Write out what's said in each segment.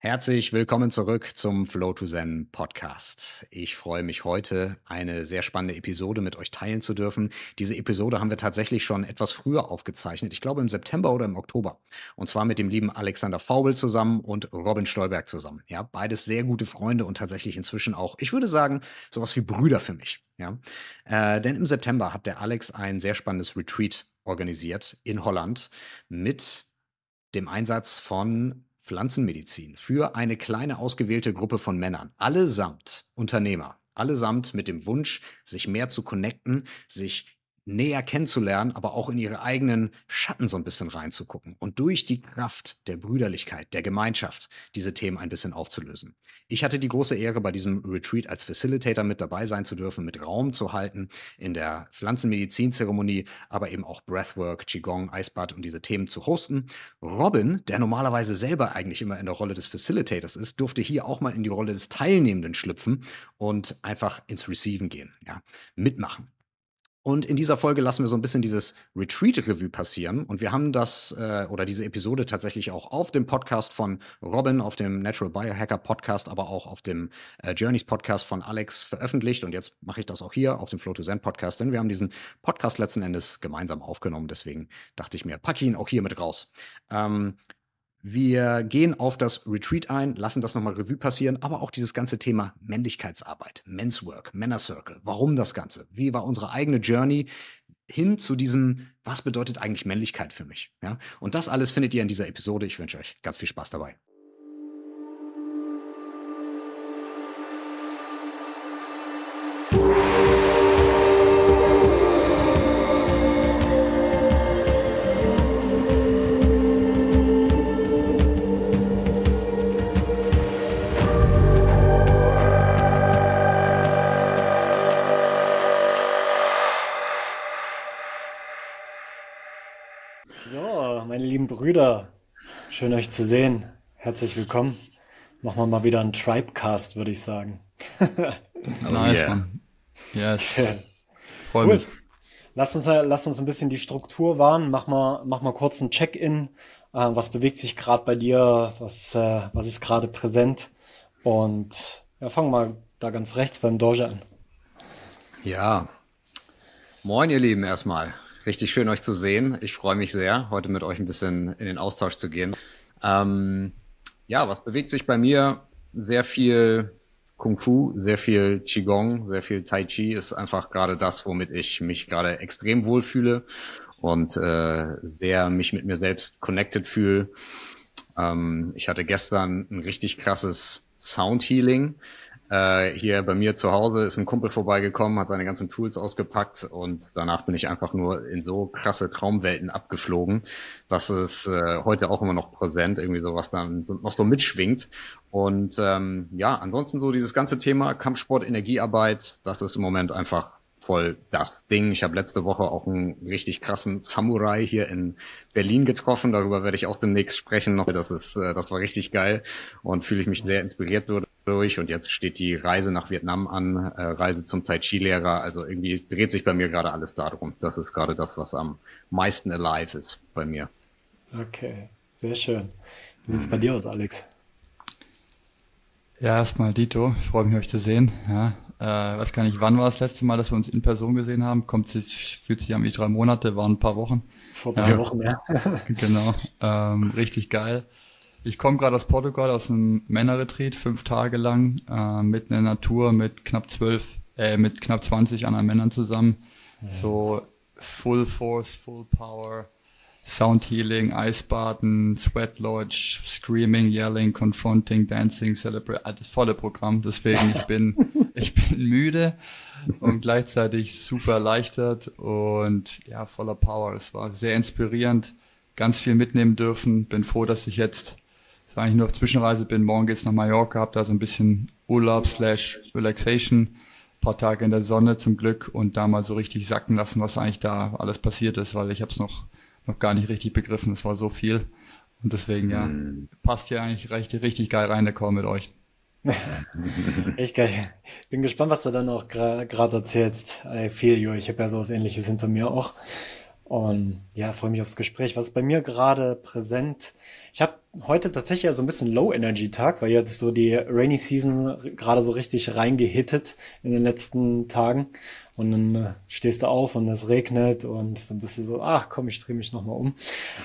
Herzlich willkommen zurück zum Flow to Zen Podcast. Ich freue mich heute, eine sehr spannende Episode mit euch teilen zu dürfen. Diese Episode haben wir tatsächlich schon etwas früher aufgezeichnet. Ich glaube im September oder im Oktober. Und zwar mit dem lieben Alexander Faubel zusammen und Robin Stolberg zusammen. Ja, beides sehr gute Freunde und tatsächlich inzwischen auch, ich würde sagen, sowas wie Brüder für mich. Ja, äh, denn im September hat der Alex ein sehr spannendes Retreat organisiert in Holland mit dem Einsatz von Pflanzenmedizin für eine kleine ausgewählte Gruppe von Männern, allesamt Unternehmer, allesamt mit dem Wunsch, sich mehr zu connecten, sich näher kennenzulernen, aber auch in ihre eigenen Schatten so ein bisschen reinzugucken und durch die Kraft der Brüderlichkeit, der Gemeinschaft diese Themen ein bisschen aufzulösen. Ich hatte die große Ehre, bei diesem Retreat als Facilitator mit dabei sein zu dürfen, mit Raum zu halten in der Pflanzenmedizinzeremonie, aber eben auch Breathwork, Qigong, Eisbad und diese Themen zu hosten. Robin, der normalerweise selber eigentlich immer in der Rolle des Facilitators ist, durfte hier auch mal in die Rolle des Teilnehmenden schlüpfen und einfach ins Receiven gehen, ja, mitmachen. Und in dieser Folge lassen wir so ein bisschen dieses Retreat-Revue passieren. Und wir haben das äh, oder diese Episode tatsächlich auch auf dem Podcast von Robin, auf dem Natural Biohacker Podcast, aber auch auf dem äh, Journeys Podcast von Alex veröffentlicht. Und jetzt mache ich das auch hier auf dem Flow to Zen Podcast, denn wir haben diesen Podcast letzten Endes gemeinsam aufgenommen. Deswegen dachte ich mir, packe ihn auch hier mit raus. Ähm, wir gehen auf das Retreat ein, lassen das nochmal Revue passieren, aber auch dieses ganze Thema Männlichkeitsarbeit, Men's Work, Männer Circle. Warum das Ganze? Wie war unsere eigene Journey hin zu diesem, was bedeutet eigentlich Männlichkeit für mich? Ja? Und das alles findet ihr in dieser Episode. Ich wünsche euch ganz viel Spaß dabei. Schön euch zu sehen. Herzlich willkommen. Machen wir mal wieder einen Tribecast, würde ich sagen. oh, nice, yeah. man. Yes. Okay. Freue cool. mich. Lass uns, lass uns ein bisschen die Struktur wahren. Mach mal, mach mal kurz ein Check-in. Äh, was bewegt sich gerade bei dir? Was, äh, was ist gerade präsent? Und ja, fangen wir mal da ganz rechts beim Doge an. Ja. Moin, ihr Lieben, erstmal. Richtig schön, euch zu sehen. Ich freue mich sehr, heute mit euch ein bisschen in den Austausch zu gehen. Ähm, ja, was bewegt sich bei mir? Sehr viel Kung Fu, sehr viel Qigong, sehr viel Tai Chi ist einfach gerade das, womit ich mich gerade extrem wohlfühle und äh, sehr mich mit mir selbst connected fühle. Ähm, ich hatte gestern ein richtig krasses Sound Healing. Äh, hier bei mir zu Hause ist ein Kumpel vorbeigekommen, hat seine ganzen Tools ausgepackt und danach bin ich einfach nur in so krasse Traumwelten abgeflogen, dass es äh, heute auch immer noch präsent, irgendwie so was dann noch so mitschwingt. Und ähm, ja, ansonsten so dieses ganze Thema Kampfsport, Energiearbeit, das ist im Moment einfach voll das Ding. Ich habe letzte Woche auch einen richtig krassen Samurai hier in Berlin getroffen. Darüber werde ich auch demnächst sprechen. Noch, das ist, äh, das war richtig geil und fühle ich mich sehr inspiriert durch. Und jetzt steht die Reise nach Vietnam an, äh, Reise zum Tai Chi Lehrer. Also irgendwie dreht sich bei mir gerade alles darum. Das ist gerade das, was am meisten alive ist bei mir. Okay, sehr schön. Wie sieht es bei dir aus, Alex? Ja, erstmal Dito. Ich freue mich, euch zu sehen. Ja, äh, weiß gar nicht, wann war das letzte Mal, dass wir uns in Person gesehen haben. Kommt sich, fühlt sich an wie drei Monate, waren ein paar Wochen. Vor drei ja. Wochen, ja. genau. Ähm, richtig geil. Ich komme gerade aus Portugal, aus einem Männerretreat, fünf Tage lang, äh, mitten in der Natur mit knapp zwölf, äh, mit knapp 20 anderen Männern zusammen. Ja. So Full Force, Full Power, Sound Healing, Eisbaden, Sweat Lodge, Screaming, Yelling, Confronting, Dancing, Celebrate, ah, das volle Programm. Deswegen, ich bin, ich bin müde und gleichzeitig super erleichtert und ja, voller Power. Es war sehr inspirierend, ganz viel mitnehmen dürfen. Bin froh, dass ich jetzt, das war eigentlich nur auf Zwischenreise bin. Morgen geht's nach Mallorca, hab da so ein bisschen Urlaub slash Relaxation paar Tage in der Sonne zum Glück und da mal so richtig sacken lassen, was eigentlich da alles passiert ist, weil ich habe es noch noch gar nicht richtig begriffen. Es war so viel. Und deswegen, ja, mhm. passt ja eigentlich recht, richtig geil rein, der Call mit euch. Echt geil. Bin gespannt, was du dann auch gerade erzählst. I feel you. Ich habe ja sowas ähnliches hinter mir auch. Und ja, freue mich aufs Gespräch. Was ist bei mir gerade präsent? Ich habe heute tatsächlich so ein bisschen Low-Energy-Tag, weil jetzt so die Rainy Season gerade so richtig reingehittet in den letzten Tagen. Und dann äh, stehst du auf und es regnet und dann bist du so, ach komm, ich drehe mich nochmal um.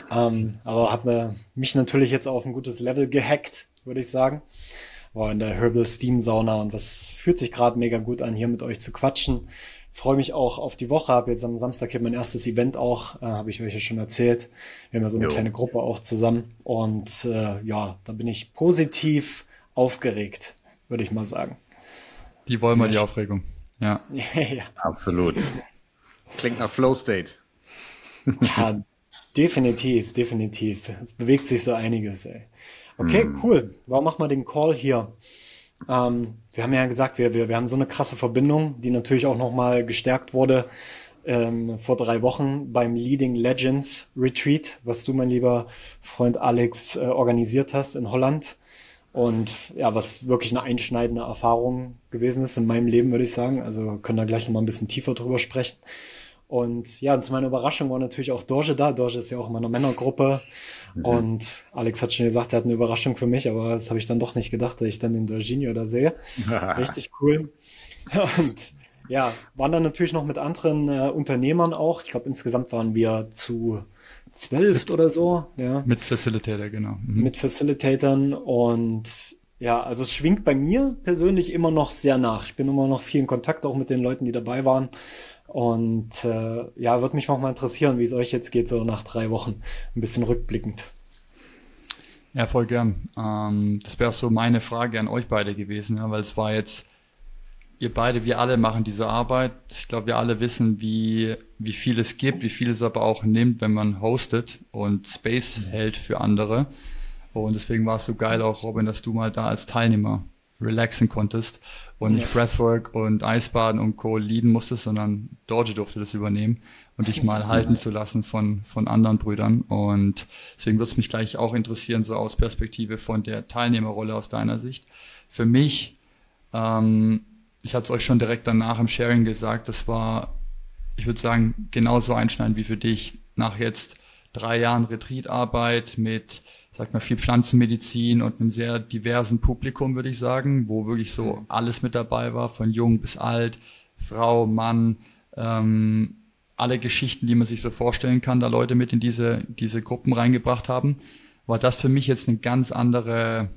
Ähm, aber habe ne, mich natürlich jetzt auf ein gutes Level gehackt, würde ich sagen. War in der Herbal Steam Sauna und das fühlt sich gerade mega gut an, hier mit euch zu quatschen freue mich auch auf die Woche. Habe jetzt am Samstag hier mein erstes Event auch, äh, habe ich euch ja schon erzählt. Wir haben ja so eine jo. kleine Gruppe auch zusammen. Und äh, ja, da bin ich positiv aufgeregt, würde ich mal sagen. Die wollen wir, die Aufregung. Ja. ja. Absolut. Klingt nach Flow State. ja, definitiv, definitiv. Bewegt sich so einiges, ey. Okay, hm. cool. Warum machen wir den Call hier? Ähm, wir haben ja gesagt, wir, wir, wir haben so eine krasse Verbindung, die natürlich auch nochmal gestärkt wurde ähm, vor drei Wochen beim Leading Legends Retreat, was du, mein lieber Freund Alex, äh, organisiert hast in Holland. Und ja, was wirklich eine einschneidende Erfahrung gewesen ist in meinem Leben, würde ich sagen. Also können da gleich nochmal ein bisschen tiefer drüber sprechen. Und ja, zu meiner Überraschung war natürlich auch Dorje da. Dorje ist ja auch in meiner Männergruppe. Mhm. Und Alex hat schon gesagt, er hat eine Überraschung für mich, aber das habe ich dann doch nicht gedacht, dass ich dann den Dorginho da sehe. Richtig cool. Und ja, waren dann natürlich noch mit anderen äh, Unternehmern auch. Ich glaube, insgesamt waren wir zu zwölf oder so. Ja. Mit Facilitator, genau. Mhm. Mit Facilitatern und ja, also es schwingt bei mir persönlich immer noch sehr nach. Ich bin immer noch viel in Kontakt auch mit den Leuten, die dabei waren. Und äh, ja, würde mich auch mal interessieren, wie es euch jetzt geht, so nach drei Wochen, ein bisschen rückblickend. Ja, voll gern. Ähm, das wäre so meine Frage an euch beide gewesen, ja, weil es war jetzt, ihr beide, wir alle machen diese Arbeit. Ich glaube, wir alle wissen, wie, wie viel es gibt, wie viel es aber auch nimmt, wenn man hostet und Space hält für andere. Und deswegen war es so geil auch, Robin, dass du mal da als Teilnehmer relaxen konntest und nicht Breathwork und Eisbaden und Co. leaden musstest, sondern Dorje durfte das übernehmen und dich mal halten zu lassen von, von anderen Brüdern. Und deswegen würde es mich gleich auch interessieren, so aus Perspektive von der Teilnehmerrolle aus deiner Sicht. Für mich, ähm, ich hatte es euch schon direkt danach im Sharing gesagt, das war, ich würde sagen, genauso einschneidend wie für dich. Nach jetzt drei Jahren Retreatarbeit mit sag mal, viel Pflanzenmedizin und einem sehr diversen Publikum, würde ich sagen, wo wirklich so mhm. alles mit dabei war, von jung bis alt, Frau, Mann, ähm, alle Geschichten, die man sich so vorstellen kann, da Leute mit in diese, diese Gruppen reingebracht haben, war das für mich jetzt eine ganz andere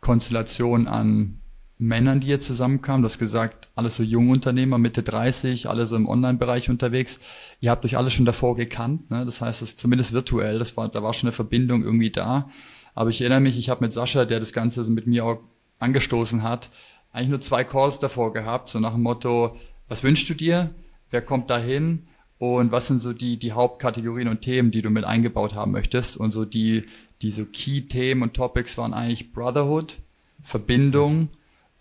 Konstellation an Männern, die hier zusammenkamen. Du hast gesagt, alles so junge Unternehmer, Mitte 30, alle so im Online-Bereich unterwegs. Ihr habt euch alle schon davor gekannt. Ne? Das heißt, das zumindest virtuell, das war, da war schon eine Verbindung irgendwie da. Aber ich erinnere mich, ich habe mit Sascha, der das Ganze so mit mir auch angestoßen hat, eigentlich nur zwei Calls davor gehabt, so nach dem Motto, was wünschst du dir? Wer kommt dahin? Und was sind so die, die Hauptkategorien und Themen, die du mit eingebaut haben möchtest? Und so die, die so Key-Themen und Topics waren eigentlich Brotherhood, Verbindung,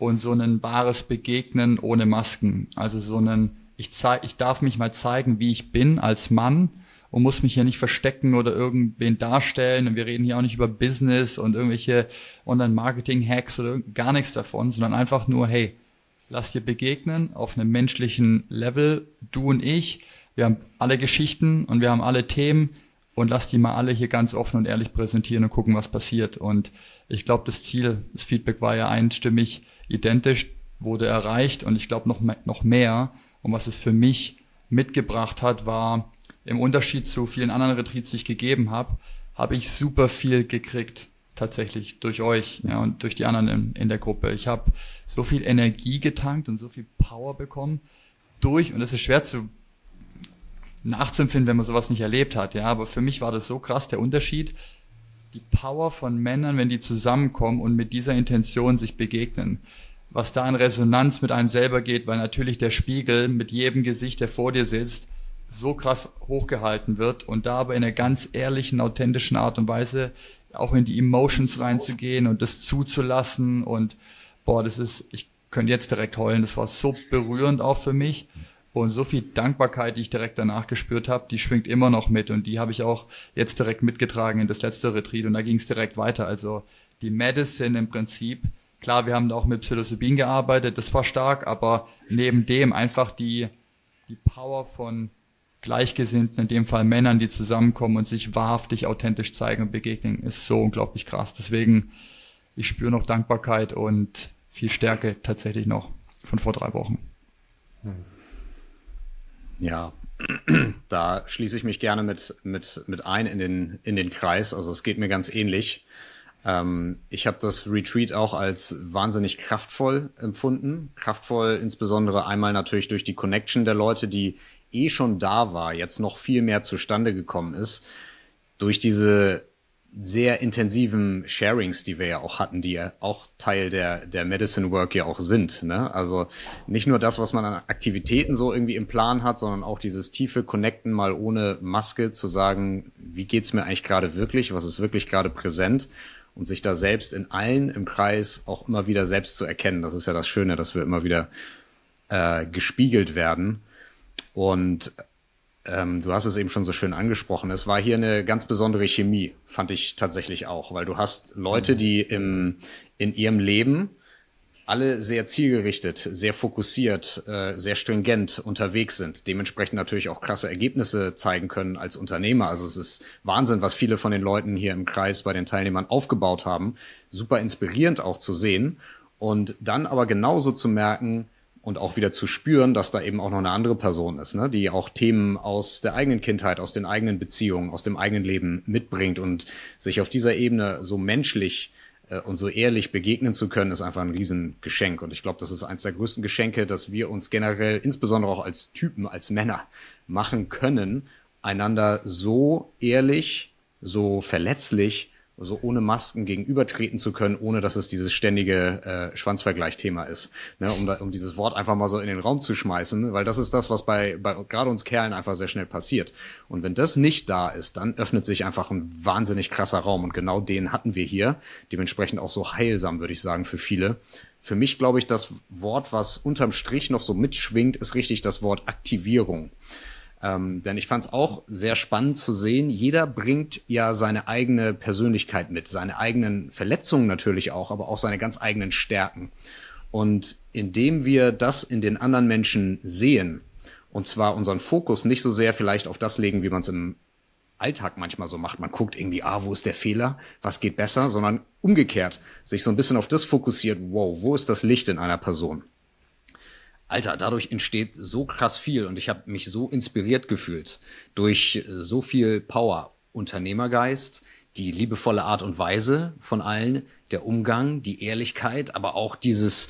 und so ein wahres Begegnen ohne Masken. Also so ein, ich, zeig, ich darf mich mal zeigen, wie ich bin als Mann und muss mich hier nicht verstecken oder irgendwen darstellen. Und wir reden hier auch nicht über Business und irgendwelche Online-Marketing-Hacks oder gar nichts davon, sondern einfach nur, hey, lass dir begegnen auf einem menschlichen Level, du und ich. Wir haben alle Geschichten und wir haben alle Themen und lass die mal alle hier ganz offen und ehrlich präsentieren und gucken, was passiert. Und ich glaube, das Ziel, das Feedback war ja einstimmig, identisch wurde erreicht und ich glaube noch, noch mehr. Und was es für mich mitgebracht hat, war im Unterschied zu vielen anderen Retreats, die ich gegeben habe, habe ich super viel gekriegt tatsächlich durch euch ja, und durch die anderen in, in der Gruppe. Ich habe so viel Energie getankt und so viel Power bekommen durch, und das ist schwer zu nachzuempfinden, wenn man sowas nicht erlebt hat, ja, aber für mich war das so krass, der Unterschied, die Power von Männern, wenn die zusammenkommen und mit dieser Intention sich begegnen. Was da in Resonanz mit einem selber geht, weil natürlich der Spiegel mit jedem Gesicht, der vor dir sitzt, so krass hochgehalten wird und da aber in einer ganz ehrlichen, authentischen Art und Weise auch in die Emotions reinzugehen und das zuzulassen und boah, das ist, ich könnte jetzt direkt heulen, das war so berührend auch für mich und so viel Dankbarkeit, die ich direkt danach gespürt habe, die schwingt immer noch mit. Und die habe ich auch jetzt direkt mitgetragen in das letzte Retreat. Und da ging es direkt weiter. Also die Medicine im Prinzip, klar, wir haben da auch mit Psilocybin gearbeitet, das war stark, aber neben dem einfach die, die Power von Gleichgesinnten, in dem Fall Männern, die zusammenkommen und sich wahrhaftig authentisch zeigen und begegnen, ist so unglaublich krass. Deswegen, ich spüre noch Dankbarkeit und viel Stärke tatsächlich noch von vor drei Wochen. Ja, da schließe ich mich gerne mit, mit, mit ein in den, in den Kreis. Also es geht mir ganz ähnlich. Ähm, ich habe das Retreat auch als wahnsinnig kraftvoll empfunden. Kraftvoll insbesondere einmal natürlich durch die Connection der Leute, die eh schon da war, jetzt noch viel mehr zustande gekommen ist. Durch diese sehr intensiven Sharings, die wir ja auch hatten, die ja auch Teil der, der Medicine Work ja auch sind. Ne? Also nicht nur das, was man an Aktivitäten so irgendwie im Plan hat, sondern auch dieses tiefe Connecten mal ohne Maske zu sagen, wie geht's mir eigentlich gerade wirklich, was ist wirklich gerade präsent und sich da selbst in allen im Kreis auch immer wieder selbst zu erkennen. Das ist ja das Schöne, dass wir immer wieder äh, gespiegelt werden. Und ähm, du hast es eben schon so schön angesprochen. Es war hier eine ganz besondere Chemie, fand ich tatsächlich auch, weil du hast Leute, die im, in ihrem Leben alle sehr zielgerichtet, sehr fokussiert, äh, sehr stringent unterwegs sind, dementsprechend natürlich auch krasse Ergebnisse zeigen können als Unternehmer. Also es ist Wahnsinn, was viele von den Leuten hier im Kreis bei den Teilnehmern aufgebaut haben. Super inspirierend auch zu sehen. Und dann aber genauso zu merken, und auch wieder zu spüren, dass da eben auch noch eine andere Person ist, ne? die auch Themen aus der eigenen Kindheit, aus den eigenen Beziehungen, aus dem eigenen Leben mitbringt und sich auf dieser Ebene so menschlich äh, und so ehrlich begegnen zu können, ist einfach ein Riesengeschenk. Und ich glaube, das ist eines der größten Geschenke, dass wir uns generell, insbesondere auch als Typen, als Männer, machen können, einander so ehrlich, so verletzlich so ohne Masken gegenübertreten zu können, ohne dass es dieses ständige äh, Schwanzvergleichthema ist. Ne, um, da, um dieses Wort einfach mal so in den Raum zu schmeißen, weil das ist das, was bei, bei gerade uns Kerlen einfach sehr schnell passiert. Und wenn das nicht da ist, dann öffnet sich einfach ein wahnsinnig krasser Raum. Und genau den hatten wir hier. Dementsprechend auch so heilsam, würde ich sagen, für viele. Für mich glaube ich, das Wort, was unterm Strich noch so mitschwingt, ist richtig das Wort Aktivierung. Ähm, denn ich fand es auch sehr spannend zu sehen, jeder bringt ja seine eigene Persönlichkeit mit, seine eigenen Verletzungen natürlich auch, aber auch seine ganz eigenen Stärken. Und indem wir das in den anderen Menschen sehen, und zwar unseren Fokus nicht so sehr vielleicht auf das legen, wie man es im Alltag manchmal so macht. Man guckt irgendwie, ah, wo ist der Fehler? Was geht besser? Sondern umgekehrt sich so ein bisschen auf das fokussiert, wow, wo ist das Licht in einer Person? Alter, dadurch entsteht so krass viel und ich habe mich so inspiriert gefühlt durch so viel Power, Unternehmergeist, die liebevolle Art und Weise von allen, der Umgang, die Ehrlichkeit, aber auch dieses,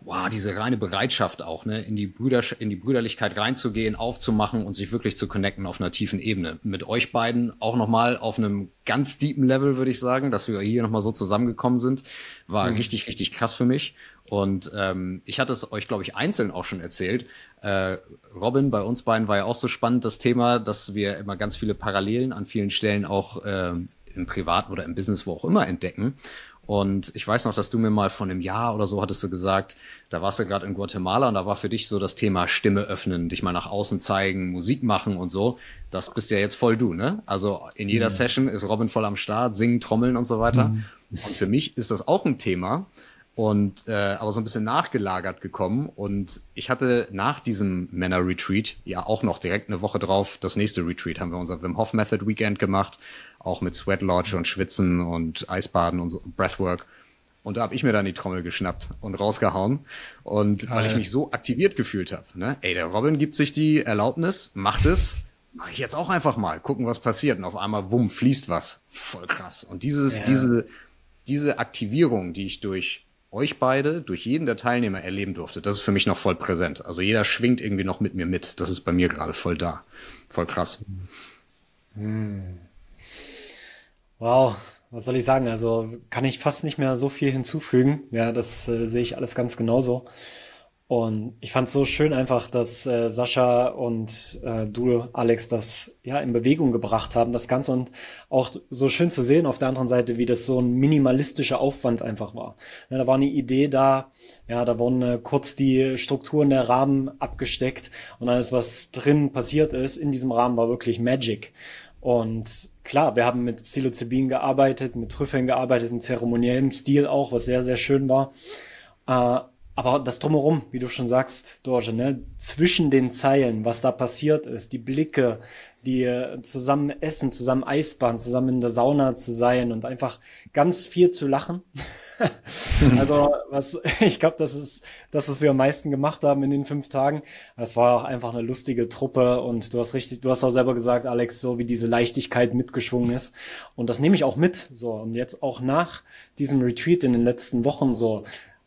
wow, diese reine Bereitschaft auch, ne, in die Brüder, in die Brüderlichkeit reinzugehen, aufzumachen und sich wirklich zu connecten auf einer tiefen Ebene. Mit euch beiden auch nochmal auf einem ganz deepen Level, würde ich sagen, dass wir hier nochmal so zusammengekommen sind, war mhm. richtig, richtig krass für mich. Und ähm, ich hatte es euch, glaube ich, einzeln auch schon erzählt. Äh, Robin, bei uns beiden war ja auch so spannend das Thema, dass wir immer ganz viele Parallelen an vielen Stellen auch äh, im Privaten oder im Business, wo auch immer, entdecken. Und ich weiß noch, dass du mir mal von einem Jahr oder so hattest du gesagt, da warst du gerade in Guatemala und da war für dich so das Thema Stimme öffnen, dich mal nach außen zeigen, Musik machen und so. Das bist ja jetzt voll du, ne? Also in jeder mhm. Session ist Robin voll am Start, singen, trommeln und so weiter. Mhm. Und für mich ist das auch ein Thema, und äh, aber so ein bisschen nachgelagert gekommen. Und ich hatte nach diesem Männer Retreat ja auch noch direkt eine Woche drauf. Das nächste Retreat haben wir unser Wim Hof Method Weekend gemacht auch mit Sweat Lodge und Schwitzen und Eisbaden und so, Breathwork. Und da habe ich mir dann die Trommel geschnappt und rausgehauen. Und weil ich mich so aktiviert gefühlt habe ne? Ey der Robin gibt sich die Erlaubnis macht es. Mache ich jetzt auch einfach mal. Gucken was passiert. Und auf einmal wumm fließt was. Voll krass. Und dieses ja. diese diese Aktivierung die ich durch euch beide durch jeden der Teilnehmer erleben durfte, das ist für mich noch voll präsent. Also jeder schwingt irgendwie noch mit mir mit. Das ist bei mir gerade voll da. Voll krass. Hm. Wow, was soll ich sagen? Also kann ich fast nicht mehr so viel hinzufügen. Ja, das äh, sehe ich alles ganz genauso. Und ich fand es so schön einfach, dass äh, Sascha und äh, du, Alex, das ja in Bewegung gebracht haben, das Ganze und auch so schön zu sehen auf der anderen Seite, wie das so ein minimalistischer Aufwand einfach war. Ja, da war eine Idee da, ja, da wurden äh, kurz die Strukturen der Rahmen abgesteckt und alles, was drin passiert ist in diesem Rahmen, war wirklich Magic. Und klar, wir haben mit Psilocybin gearbeitet, mit Trüffeln gearbeitet, in zeremoniellem Stil auch, was sehr, sehr schön war. Äh, aber das drumherum, wie du schon sagst, Dorje, ne, zwischen den Zeilen, was da passiert ist, die Blicke, die äh, zusammen essen, zusammen Eisbahn, zusammen in der Sauna zu sein und einfach ganz viel zu lachen. also was ich glaube, das ist das, was wir am meisten gemacht haben in den fünf Tagen. Das war auch einfach eine lustige Truppe und du hast richtig, du hast auch selber gesagt, Alex, so wie diese Leichtigkeit mitgeschwungen ist und das nehme ich auch mit. So und jetzt auch nach diesem Retreat in den letzten Wochen so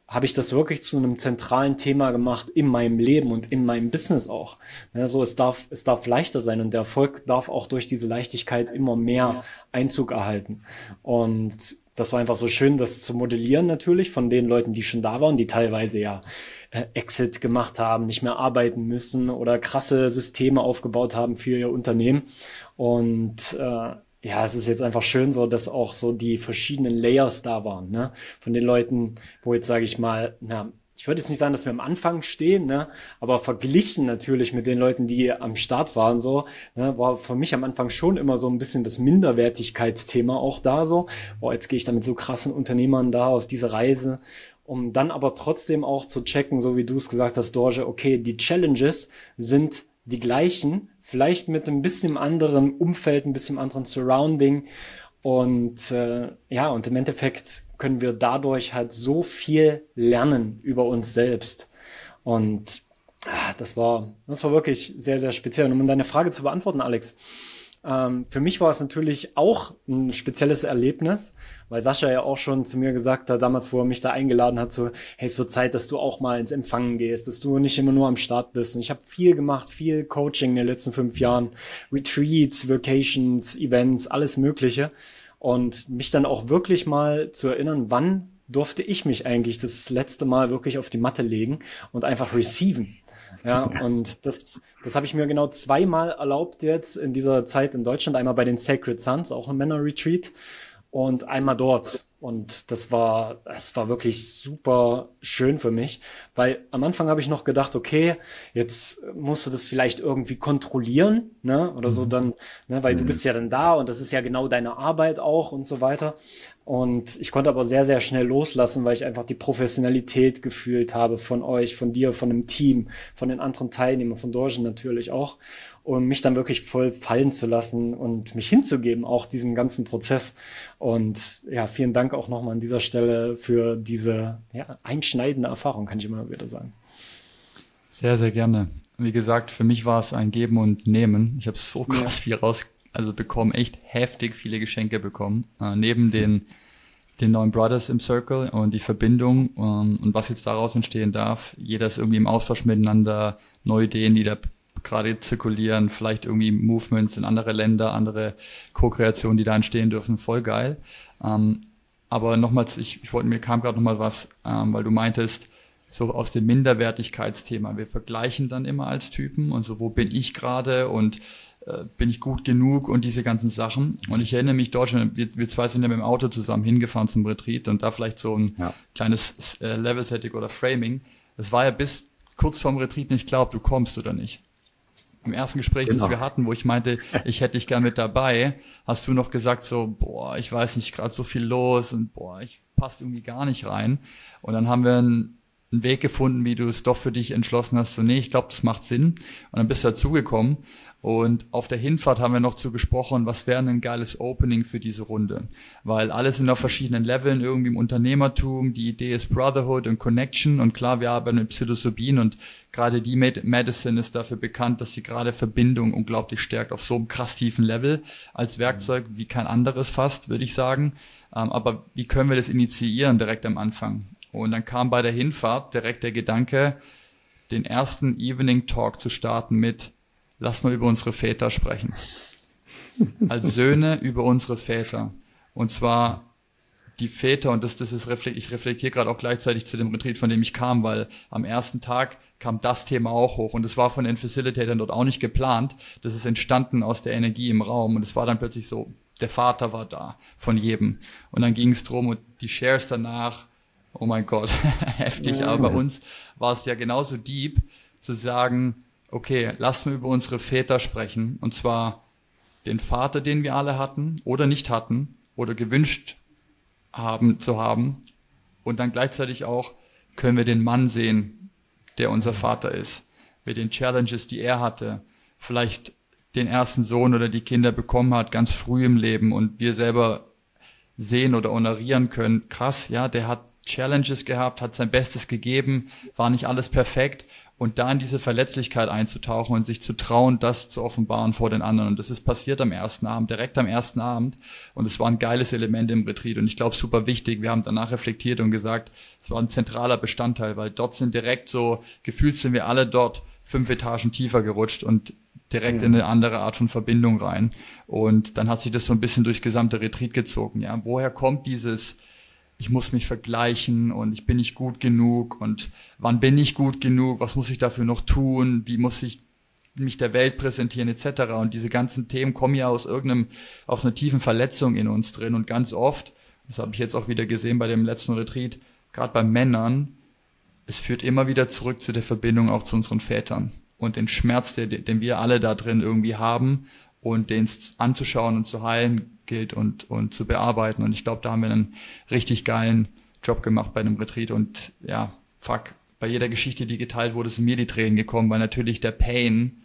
habe ich das wirklich zu einem zentralen Thema gemacht in meinem Leben und in meinem Business auch. Ja, so, es darf, es darf leichter sein und der Erfolg darf auch durch diese Leichtigkeit immer mehr Einzug erhalten. Und das war einfach so schön, das zu modellieren natürlich von den Leuten, die schon da waren, die teilweise ja äh, Exit gemacht haben, nicht mehr arbeiten müssen oder krasse Systeme aufgebaut haben für ihr Unternehmen. Und äh, ja, es ist jetzt einfach schön so, dass auch so die verschiedenen Layers da waren, ne? Von den Leuten, wo jetzt sage ich mal, na, ich würde jetzt nicht sagen, dass wir am Anfang stehen, ne? aber verglichen natürlich mit den Leuten, die am Start waren, so, ne, war für mich am Anfang schon immer so ein bisschen das Minderwertigkeitsthema auch da so. Boah, jetzt gehe ich da mit so krassen Unternehmern da auf diese Reise, um dann aber trotzdem auch zu checken, so wie du es gesagt hast, Dorje, okay, die Challenges sind die gleichen, vielleicht mit ein bisschen anderen Umfeld, ein bisschen anderen Surrounding. Und äh, ja, und im Endeffekt können wir dadurch halt so viel lernen über uns selbst. Und ah, das war, das war wirklich sehr, sehr speziell. Und um deine Frage zu beantworten, Alex, ähm, für mich war es natürlich auch ein spezielles Erlebnis, weil Sascha ja auch schon zu mir gesagt hat, damals, wo er mich da eingeladen hat, so, hey, es wird Zeit, dass du auch mal ins Empfangen gehst, dass du nicht immer nur am Start bist. Und ich habe viel gemacht, viel Coaching in den letzten fünf Jahren, Retreats, Vacations, Events, alles Mögliche. Und mich dann auch wirklich mal zu erinnern, wann durfte ich mich eigentlich das letzte Mal wirklich auf die Matte legen und einfach receiven. Ja, und das, das habe ich mir genau zweimal erlaubt jetzt in dieser Zeit in Deutschland. Einmal bei den Sacred Sons, auch ein Männer-Retreat, und einmal dort. Und das war, das war wirklich super schön für mich, weil am Anfang habe ich noch gedacht, okay, jetzt musst du das vielleicht irgendwie kontrollieren, ne, oder so mhm. dann, ne, weil mhm. du bist ja dann da und das ist ja genau deine Arbeit auch und so weiter. Und ich konnte aber sehr, sehr schnell loslassen, weil ich einfach die Professionalität gefühlt habe von euch, von dir, von dem Team, von den anderen Teilnehmern, von Dorjen natürlich auch. Und mich dann wirklich voll fallen zu lassen und mich hinzugeben, auch diesem ganzen Prozess. Und ja, vielen Dank auch nochmal an dieser Stelle für diese ja, einschneidende Erfahrung, kann ich immer wieder sagen. Sehr, sehr gerne. Wie gesagt, für mich war es ein Geben und Nehmen. Ich habe so krass ja. viel raus also bekommen echt heftig viele Geschenke bekommen. Äh, neben den, den neuen Brothers im Circle und die Verbindung ähm, und was jetzt daraus entstehen darf. Jeder ist irgendwie im Austausch miteinander, neue Ideen, die da gerade zirkulieren, vielleicht irgendwie Movements in andere Länder, andere Co-Kreationen, die da entstehen dürfen. Voll geil. Ähm, aber nochmals, ich, ich wollte, mir kam gerade nochmal was, ähm, weil du meintest, so aus dem Minderwertigkeitsthema. Wir vergleichen dann immer als Typen und so, wo bin ich gerade und bin ich gut genug und diese ganzen Sachen. Und ich erinnere mich dort schon, wir, wir zwei sind ja mit dem Auto zusammen hingefahren zum Retreat und da vielleicht so ein ja. kleines äh, Level-Setting oder Framing. Das war ja bis kurz vorm Retreat nicht klar, ob du kommst oder nicht. Im ersten Gespräch, genau. das wir hatten, wo ich meinte, ich hätte dich gern mit dabei, hast du noch gesagt so, boah, ich weiß nicht, gerade so viel los und boah, ich passt irgendwie gar nicht rein. Und dann haben wir einen, einen Weg gefunden, wie du es doch für dich entschlossen hast, so, nee, ich glaube, das macht Sinn. Und dann bist du dazugekommen. Und auf der Hinfahrt haben wir noch zu gesprochen, was wäre ein geiles Opening für diese Runde. Weil alles sind auf verschiedenen Leveln irgendwie im Unternehmertum. Die Idee ist Brotherhood und Connection. Und klar, wir arbeiten mit Psilocybin und gerade die Medicine ist dafür bekannt, dass sie gerade Verbindung unglaublich stärkt auf so einem krass tiefen Level als Werkzeug wie kein anderes fast, würde ich sagen. Ähm, aber wie können wir das initiieren direkt am Anfang? Und dann kam bei der Hinfahrt direkt der Gedanke, den ersten Evening Talk zu starten mit lass mal über unsere Väter sprechen. Als Söhne über unsere Väter. Und zwar die Väter, und das, das ist reflekt, ich reflektiere gerade auch gleichzeitig zu dem Retreat, von dem ich kam, weil am ersten Tag kam das Thema auch hoch und es war von den Facilitatern dort auch nicht geplant. Das ist entstanden aus der Energie im Raum und es war dann plötzlich so, der Vater war da von jedem. Und dann ging es drum und die Shares danach, oh mein Gott, heftig, aber bei uns war es ja genauso deep zu sagen, okay, lass mal über unsere Väter sprechen. Und zwar den Vater, den wir alle hatten oder nicht hatten oder gewünscht haben zu haben. Und dann gleichzeitig auch können wir den Mann sehen, der unser Vater ist. Mit den Challenges, die er hatte, vielleicht den ersten Sohn oder die Kinder bekommen hat, ganz früh im Leben und wir selber sehen oder honorieren können, krass, ja, der hat Challenges gehabt, hat sein Bestes gegeben, war nicht alles perfekt und da in diese Verletzlichkeit einzutauchen und sich zu trauen, das zu offenbaren vor den anderen. Und das ist passiert am ersten Abend, direkt am ersten Abend. Und es war ein geiles Element im Retreat und ich glaube super wichtig. Wir haben danach reflektiert und gesagt, es war ein zentraler Bestandteil, weil dort sind direkt so, gefühlt sind wir alle dort fünf Etagen tiefer gerutscht und direkt in eine andere Art von Verbindung rein. Und dann hat sich das so ein bisschen durchs gesamte Retreat gezogen. Ja, woher kommt dieses, ich muss mich vergleichen und ich bin nicht gut genug und wann bin ich gut genug, was muss ich dafür noch tun, wie muss ich mich der Welt präsentieren etc. Und diese ganzen Themen kommen ja aus irgendeinem, aus einer tiefen Verletzung in uns drin und ganz oft, das habe ich jetzt auch wieder gesehen bei dem letzten Retreat, gerade bei Männern, es führt immer wieder zurück zu der Verbindung auch zu unseren Vätern und den Schmerz, den, den wir alle da drin irgendwie haben und den anzuschauen und zu heilen gilt und, und zu bearbeiten. Und ich glaube, da haben wir einen richtig geilen Job gemacht bei dem Retreat. Und ja, fuck, bei jeder Geschichte, die geteilt wurde, sind mir die Tränen gekommen, weil natürlich der Pain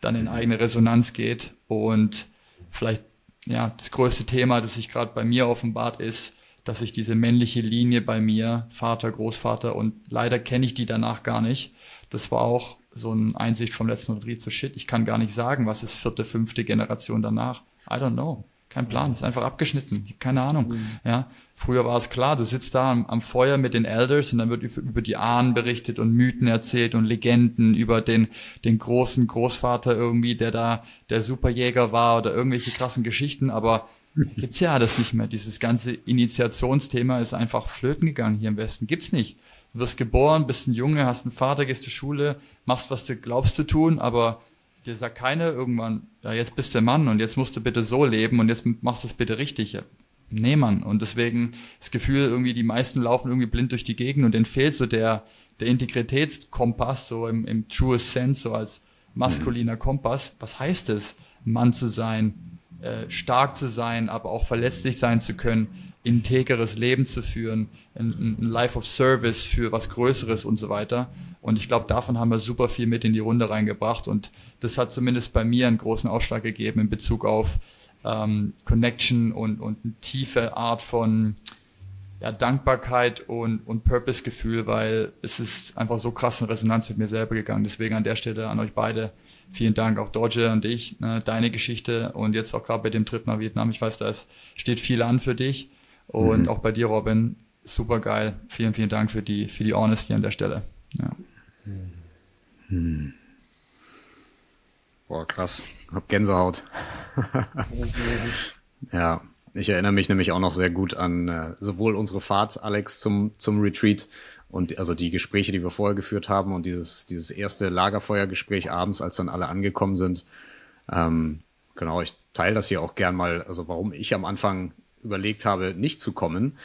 dann in eigene Resonanz geht. Und vielleicht, ja, das größte Thema, das sich gerade bei mir offenbart, ist, dass ich diese männliche Linie bei mir, Vater, Großvater, und leider kenne ich die danach gar nicht. Das war auch so eine Einsicht vom letzten Retreat, so shit, ich kann gar nicht sagen, was ist vierte, fünfte Generation danach. I don't know. Kein Plan, ist einfach abgeschnitten. Keine Ahnung. Mhm. Ja, früher war es klar, du sitzt da am, am, Feuer mit den Elders und dann wird über die Ahnen berichtet und Mythen erzählt und Legenden über den, den großen Großvater irgendwie, der da der Superjäger war oder irgendwelche krassen Geschichten, aber gibt's ja alles nicht mehr. Dieses ganze Initiationsthema ist einfach flöten gegangen hier im Westen. Gibt's nicht. Wirst geboren, bist ein Junge, hast einen Vater, gehst zur Schule, machst, was du glaubst zu tun, aber dir sagt keiner irgendwann, ja, jetzt bist du Mann und jetzt musst du bitte so leben und jetzt machst du es bitte richtig. Nee, Mann. Und deswegen das Gefühl, irgendwie die meisten laufen irgendwie blind durch die Gegend und denen fehlt so der, der Integritätskompass, so im, im truest sense, so als maskuliner Kompass. Was heißt es, Mann zu sein, äh, stark zu sein, aber auch verletzlich sein zu können? Integeres Leben zu führen, ein, ein Life of Service für was Größeres und so weiter. Und ich glaube, davon haben wir super viel mit in die Runde reingebracht. Und das hat zumindest bei mir einen großen Ausschlag gegeben in Bezug auf ähm, Connection und, und eine tiefe Art von ja, Dankbarkeit und, und Purpose-Gefühl, weil es ist einfach so krass in Resonanz mit mir selber gegangen. Deswegen an der Stelle an euch beide vielen Dank, auch Dodge und dich, ne, deine Geschichte und jetzt auch gerade bei dem Trip nach Vietnam. Ich weiß, da ist, steht viel an für dich. Und mhm. auch bei dir, Robin, super geil. Vielen, vielen Dank für die, für die Honesty an der Stelle. Ja. Mhm. Boah, krass. Hab Gänsehaut. ja, ich erinnere mich nämlich auch noch sehr gut an äh, sowohl unsere Fahrt, Alex, zum, zum Retreat und also die Gespräche, die wir vorher geführt haben und dieses, dieses erste Lagerfeuergespräch abends, als dann alle angekommen sind. Ähm, genau, ich teile das hier auch gern mal, also warum ich am Anfang überlegt habe, nicht zu kommen,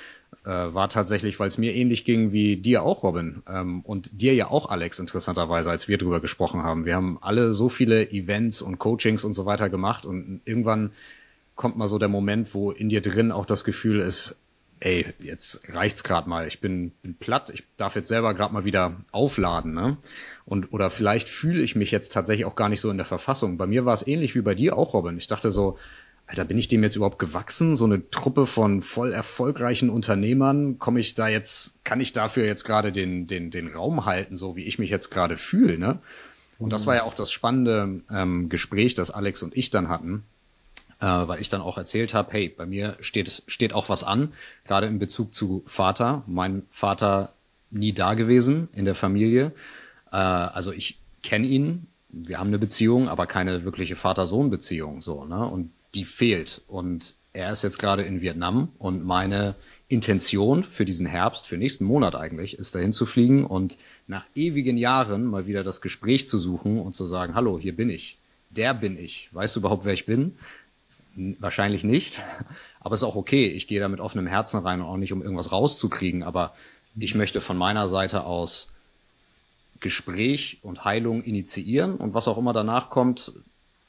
äh, war tatsächlich, weil es mir ähnlich ging wie dir auch, Robin. Ähm, und dir ja auch, Alex, interessanterweise, als wir drüber gesprochen haben. Wir haben alle so viele Events und Coachings und so weiter gemacht und irgendwann kommt mal so der Moment, wo in dir drin auch das Gefühl ist, ey, jetzt reicht's gerade mal. Ich bin, bin platt, ich darf jetzt selber gerade mal wieder aufladen, ne? Und oder vielleicht fühle ich mich jetzt tatsächlich auch gar nicht so in der Verfassung. Bei mir war es ähnlich wie bei dir auch, Robin. Ich dachte so, Alter, bin ich dem jetzt überhaupt gewachsen? So eine Truppe von voll erfolgreichen Unternehmern, komme ich da jetzt, kann ich dafür jetzt gerade den, den, den Raum halten, so wie ich mich jetzt gerade fühle, ne? Und das war ja auch das spannende ähm, Gespräch, das Alex und ich dann hatten, äh, weil ich dann auch erzählt habe, hey, bei mir steht, steht auch was an, gerade in Bezug zu Vater. Mein Vater nie da gewesen in der Familie. Äh, also ich kenne ihn, wir haben eine Beziehung, aber keine wirkliche Vater-Sohn-Beziehung, so, ne? Und die fehlt. Und er ist jetzt gerade in Vietnam und meine Intention für diesen Herbst, für nächsten Monat eigentlich, ist dahin zu fliegen und nach ewigen Jahren mal wieder das Gespräch zu suchen und zu sagen, hallo, hier bin ich. Der bin ich. Weißt du überhaupt, wer ich bin? Wahrscheinlich nicht. Aber ist auch okay. Ich gehe da mit offenem Herzen rein und auch nicht, um irgendwas rauszukriegen. Aber ich möchte von meiner Seite aus Gespräch und Heilung initiieren und was auch immer danach kommt,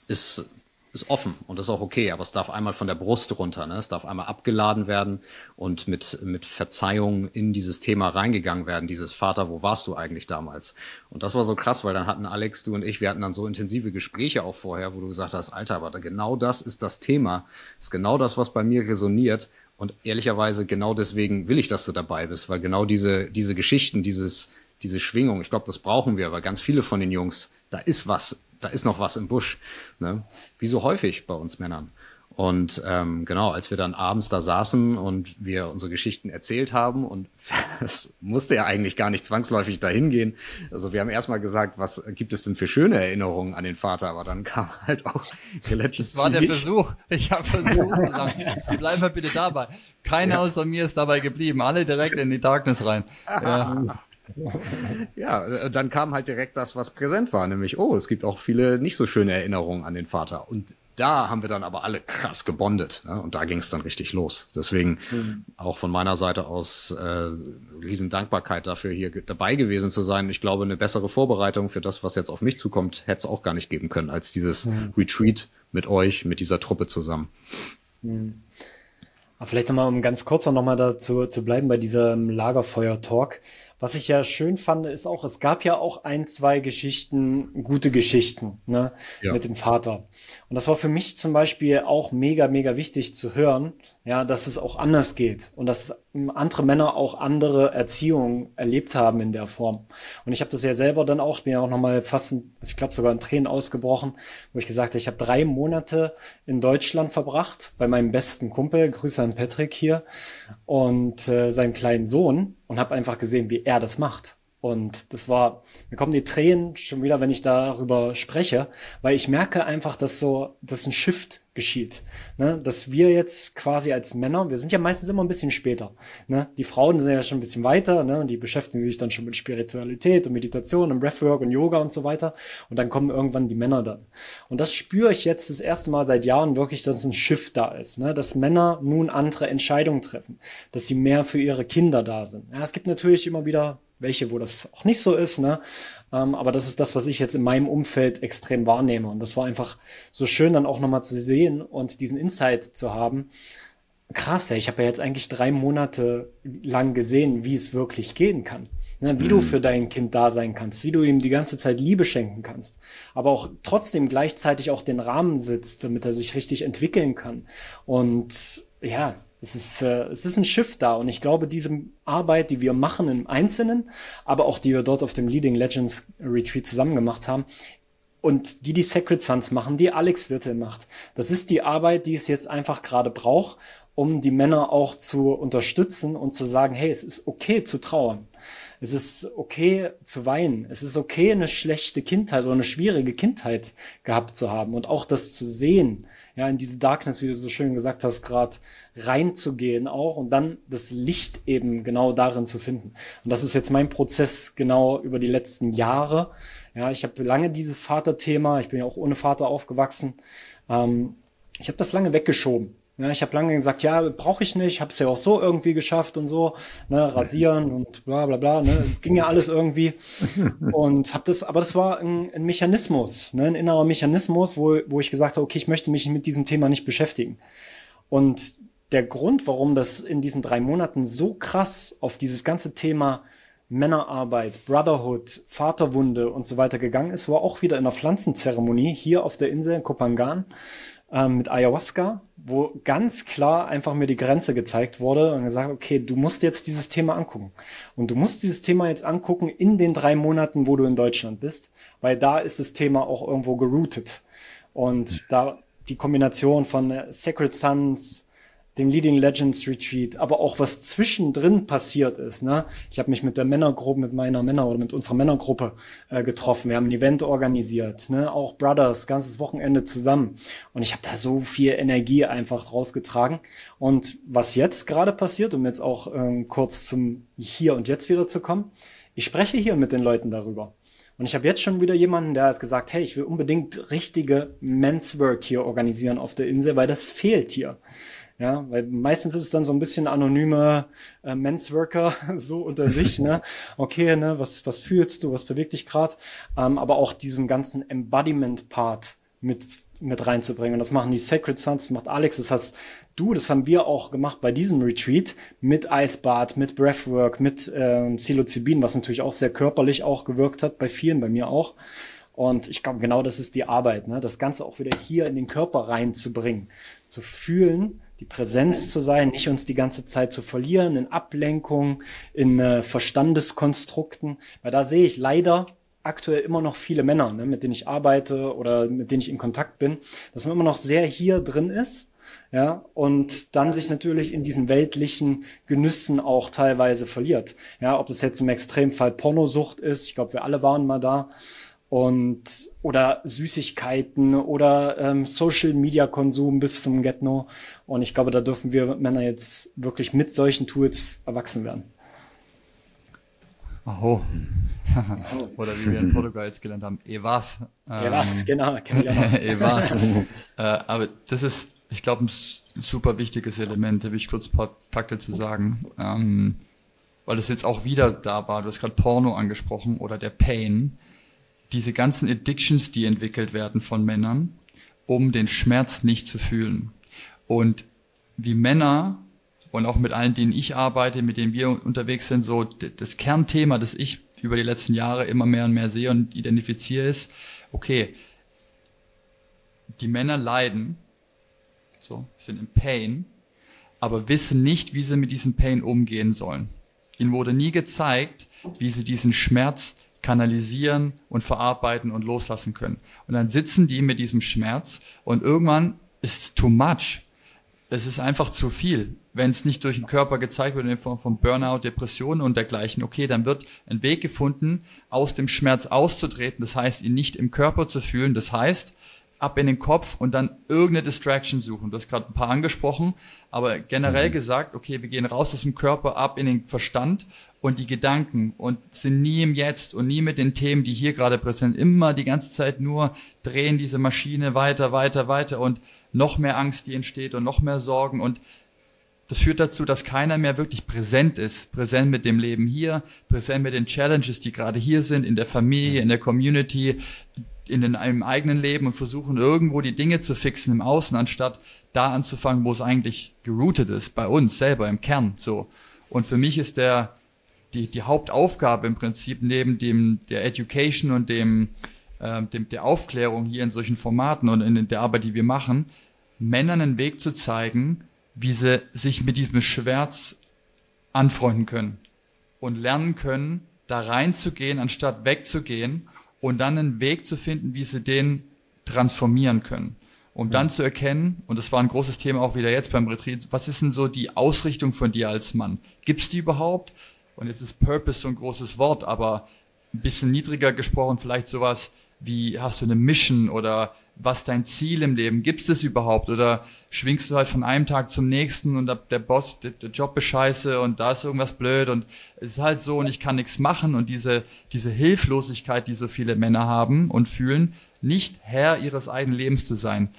ist ist offen und das ist auch okay, aber es darf einmal von der Brust runter, ne? es darf einmal abgeladen werden und mit, mit Verzeihung in dieses Thema reingegangen werden, dieses Vater, wo warst du eigentlich damals? Und das war so krass, weil dann hatten Alex, du und ich, wir hatten dann so intensive Gespräche auch vorher, wo du gesagt hast, Alter, aber genau das ist das Thema, ist genau das, was bei mir resoniert und ehrlicherweise genau deswegen will ich, dass du dabei bist, weil genau diese, diese Geschichten, dieses, diese Schwingung, ich glaube, das brauchen wir, weil ganz viele von den Jungs, da ist was da ist noch was im Busch. Ne? Wie so häufig bei uns Männern. Und ähm, genau, als wir dann abends da saßen und wir unsere Geschichten erzählt haben, und es musste ja eigentlich gar nicht zwangsläufig dahin gehen. Also wir haben erstmal gesagt, was gibt es denn für schöne Erinnerungen an den Vater, aber dann kam halt auch relativ. Das war der Versuch. Ich habe versucht zu sagen, bleiben wir bitte dabei. Keiner ja. außer mir ist dabei geblieben. Alle direkt in die Darkness rein. Ja ja, äh, dann kam halt direkt das, was präsent war, nämlich, oh, es gibt auch viele nicht so schöne Erinnerungen an den Vater. Und da haben wir dann aber alle krass gebondet. Ne? Und da ging es dann richtig los. Deswegen mhm. auch von meiner Seite aus äh, riesen Dankbarkeit dafür, hier dabei gewesen zu sein. Ich glaube, eine bessere Vorbereitung für das, was jetzt auf mich zukommt, hätte es auch gar nicht geben können, als dieses mhm. Retreat mit euch, mit dieser Truppe zusammen. Mhm. Aber vielleicht nochmal, um ganz kurz noch mal dazu zu bleiben bei diesem Lagerfeuer-Talk. Was ich ja schön fand, ist auch, es gab ja auch ein, zwei Geschichten, gute Geschichten, ne, ja. mit dem Vater. Und das war für mich zum Beispiel auch mega, mega wichtig zu hören, ja, dass es auch anders geht und dass andere Männer auch andere Erziehung erlebt haben in der Form. Und ich habe das ja selber dann auch, bin ja auch nochmal fast, ich glaube sogar in Tränen ausgebrochen, wo ich gesagt habe, ich habe drei Monate in Deutschland verbracht bei meinem besten Kumpel, Grüße an Patrick hier, und äh, seinem kleinen Sohn und habe einfach gesehen, wie er das macht. Und das war, mir kommen die Tränen schon wieder, wenn ich darüber spreche, weil ich merke einfach, dass so, dass ein Shift geschieht. Ne? Dass wir jetzt quasi als Männer, wir sind ja meistens immer ein bisschen später. Ne? Die Frauen sind ja schon ein bisschen weiter, ne? und die beschäftigen sich dann schon mit Spiritualität und Meditation und Breathwork und Yoga und so weiter. Und dann kommen irgendwann die Männer dann. Und das spüre ich jetzt das erste Mal seit Jahren wirklich, dass ein Shift da ist. Ne? Dass Männer nun andere Entscheidungen treffen. Dass sie mehr für ihre Kinder da sind. Ja, es gibt natürlich immer wieder welche, wo das auch nicht so ist, ne? Ähm, aber das ist das, was ich jetzt in meinem Umfeld extrem wahrnehme. Und das war einfach so schön, dann auch nochmal zu sehen und diesen Insight zu haben. Krass, ja, ich habe ja jetzt eigentlich drei Monate lang gesehen, wie es wirklich gehen kann. Ne? Wie mhm. du für dein Kind da sein kannst, wie du ihm die ganze Zeit Liebe schenken kannst, aber auch trotzdem gleichzeitig auch den Rahmen sitzt, damit er sich richtig entwickeln kann. Und ja, es ist, äh, es ist ein Schiff da und ich glaube, diese Arbeit, die wir machen im Einzelnen, aber auch die wir dort auf dem Leading Legends Retreat zusammen gemacht haben, und die die Sacred Sons machen, die Alex Wirtel macht. Das ist die Arbeit, die es jetzt einfach gerade braucht, um die Männer auch zu unterstützen und zu sagen, hey, es ist okay zu trauern. Es ist okay zu weinen. Es ist okay, eine schlechte Kindheit oder eine schwierige Kindheit gehabt zu haben und auch das zu sehen, ja, in diese Darkness, wie du so schön gesagt hast, gerade reinzugehen auch und dann das Licht eben genau darin zu finden. Und das ist jetzt mein Prozess genau über die letzten Jahre. Ja, ich habe lange dieses Vaterthema, ich bin ja auch ohne Vater aufgewachsen. Ähm, ich habe das lange weggeschoben. Ja, ich habe lange gesagt, ja, brauche ich nicht, habe es ja auch so irgendwie geschafft und so, ne, rasieren und bla bla bla, ne, es ging ja alles irgendwie. Und habe das, aber das war ein, ein Mechanismus, ne, ein innerer Mechanismus, wo, wo ich gesagt habe, okay, ich möchte mich mit diesem Thema nicht beschäftigen. Und der Grund, warum das in diesen drei Monaten so krass auf dieses ganze Thema Männerarbeit, Brotherhood, Vaterwunde und so weiter gegangen ist, war auch wieder in der Pflanzenzeremonie hier auf der Insel in Kopangan ähm, mit Ayahuasca, wo ganz klar einfach mir die Grenze gezeigt wurde und gesagt, okay, du musst jetzt dieses Thema angucken. Und du musst dieses Thema jetzt angucken in den drei Monaten, wo du in Deutschland bist, weil da ist das Thema auch irgendwo geroutet. Und da die Kombination von Sacred Sons, dem Leading Legends Retreat, aber auch was zwischendrin passiert ist. Ne? Ich habe mich mit der Männergruppe, mit meiner Männer oder mit unserer Männergruppe äh, getroffen. Wir haben ein Event organisiert, ne? auch Brothers, ganzes Wochenende zusammen. Und ich habe da so viel Energie einfach rausgetragen. Und was jetzt gerade passiert, um jetzt auch ähm, kurz zum Hier und Jetzt wieder zu kommen, ich spreche hier mit den Leuten darüber. Und ich habe jetzt schon wieder jemanden, der hat gesagt, hey, ich will unbedingt richtige Men's Work hier organisieren auf der Insel, weil das fehlt hier. Ja, weil meistens ist es dann so ein bisschen anonyme äh, Mensworker so unter sich, ne? Okay, ne, was, was fühlst du, was bewegt dich gerade? Ähm, aber auch diesen ganzen Embodiment-Part mit, mit reinzubringen. Und das machen die Sacred Sons, das macht Alex, das hast du, das haben wir auch gemacht bei diesem Retreat mit Eisbad, mit Breathwork, mit ähm, Psilocybin, was natürlich auch sehr körperlich auch gewirkt hat, bei vielen, bei mir auch. Und ich glaube, genau das ist die Arbeit, ne? das Ganze auch wieder hier in den Körper reinzubringen, zu fühlen, die Präsenz zu sein, nicht uns die ganze Zeit zu verlieren in Ablenkung, in äh, Verstandeskonstrukten, weil da sehe ich leider aktuell immer noch viele Männer, ne, mit denen ich arbeite oder mit denen ich in Kontakt bin, dass man immer noch sehr hier drin ist, ja, und dann sich natürlich in diesen weltlichen Genüssen auch teilweise verliert. Ja, ob das jetzt im Extremfall Pornosucht ist, ich glaube, wir alle waren mal da, und oder Süßigkeiten oder ähm, Social Media Konsum bis zum Get-No. Und ich glaube, da dürfen wir Männer jetzt wirklich mit solchen Tools erwachsen werden. Aho. oder wie wir in Portugal jetzt gelernt haben, Evas. Ähm, Evas, genau, kenne ich auch noch. Evas. äh, aber das ist, ich glaube, ein super wichtiges Element, da will ich kurz ein paar Takte zu sagen. Ähm, weil es jetzt auch wieder da war, du hast gerade Porno angesprochen oder der Pain diese ganzen Addictions, die entwickelt werden von Männern, um den Schmerz nicht zu fühlen. Und wie Männer und auch mit allen, denen ich arbeite, mit denen wir unterwegs sind, so das Kernthema, das ich über die letzten Jahre immer mehr und mehr sehe und identifiziere, ist, okay, die Männer leiden, so, sind im Pain, aber wissen nicht, wie sie mit diesem Pain umgehen sollen. Ihnen wurde nie gezeigt, wie sie diesen Schmerz kanalisieren und verarbeiten und loslassen können. Und dann sitzen die mit diesem Schmerz und irgendwann ist es too much. Es ist einfach zu viel. Wenn es nicht durch den Körper gezeigt wird in Form von Burnout, Depressionen und dergleichen, okay, dann wird ein Weg gefunden, aus dem Schmerz auszutreten. Das heißt, ihn nicht im Körper zu fühlen. Das heißt, ab in den Kopf und dann irgendeine Distraction suchen. Du hast gerade ein paar angesprochen, aber generell mhm. gesagt, okay, wir gehen raus aus dem Körper, ab in den Verstand und die Gedanken und sind nie im Jetzt und nie mit den Themen, die hier gerade präsent, immer die ganze Zeit nur drehen diese Maschine weiter, weiter, weiter und noch mehr Angst, die entsteht und noch mehr Sorgen und das führt dazu, dass keiner mehr wirklich präsent ist. Präsent mit dem Leben hier, präsent mit den Challenges, die gerade hier sind, in der Familie, in der Community, in im eigenen Leben und versuchen irgendwo die Dinge zu fixen im Außen, anstatt da anzufangen, wo es eigentlich geroutet ist, bei uns selber im Kern, so. Und für mich ist der, die, die Hauptaufgabe im Prinzip neben dem, der Education und dem, äh, dem, der Aufklärung hier in solchen Formaten und in der Arbeit, die wir machen, Männern einen Weg zu zeigen, wie sie sich mit diesem Schmerz anfreunden können und lernen können, da reinzugehen, anstatt wegzugehen und dann einen Weg zu finden, wie sie den transformieren können. Um dann zu erkennen, und das war ein großes Thema auch wieder jetzt beim Retreat, was ist denn so die Ausrichtung von dir als Mann? Gibt's die überhaupt? Und jetzt ist Purpose so ein großes Wort, aber ein bisschen niedriger gesprochen, vielleicht sowas wie, hast du eine Mission oder was dein Ziel im Leben? Gibt es das überhaupt? Oder schwingst du halt von einem Tag zum nächsten und der Boss, der, der, Job ist scheiße und da ist irgendwas blöd und es ist halt so und ich kann nichts machen und diese, diese Hilflosigkeit, die so viele Männer haben und fühlen, nicht Herr ihres eigenen Lebens zu sein.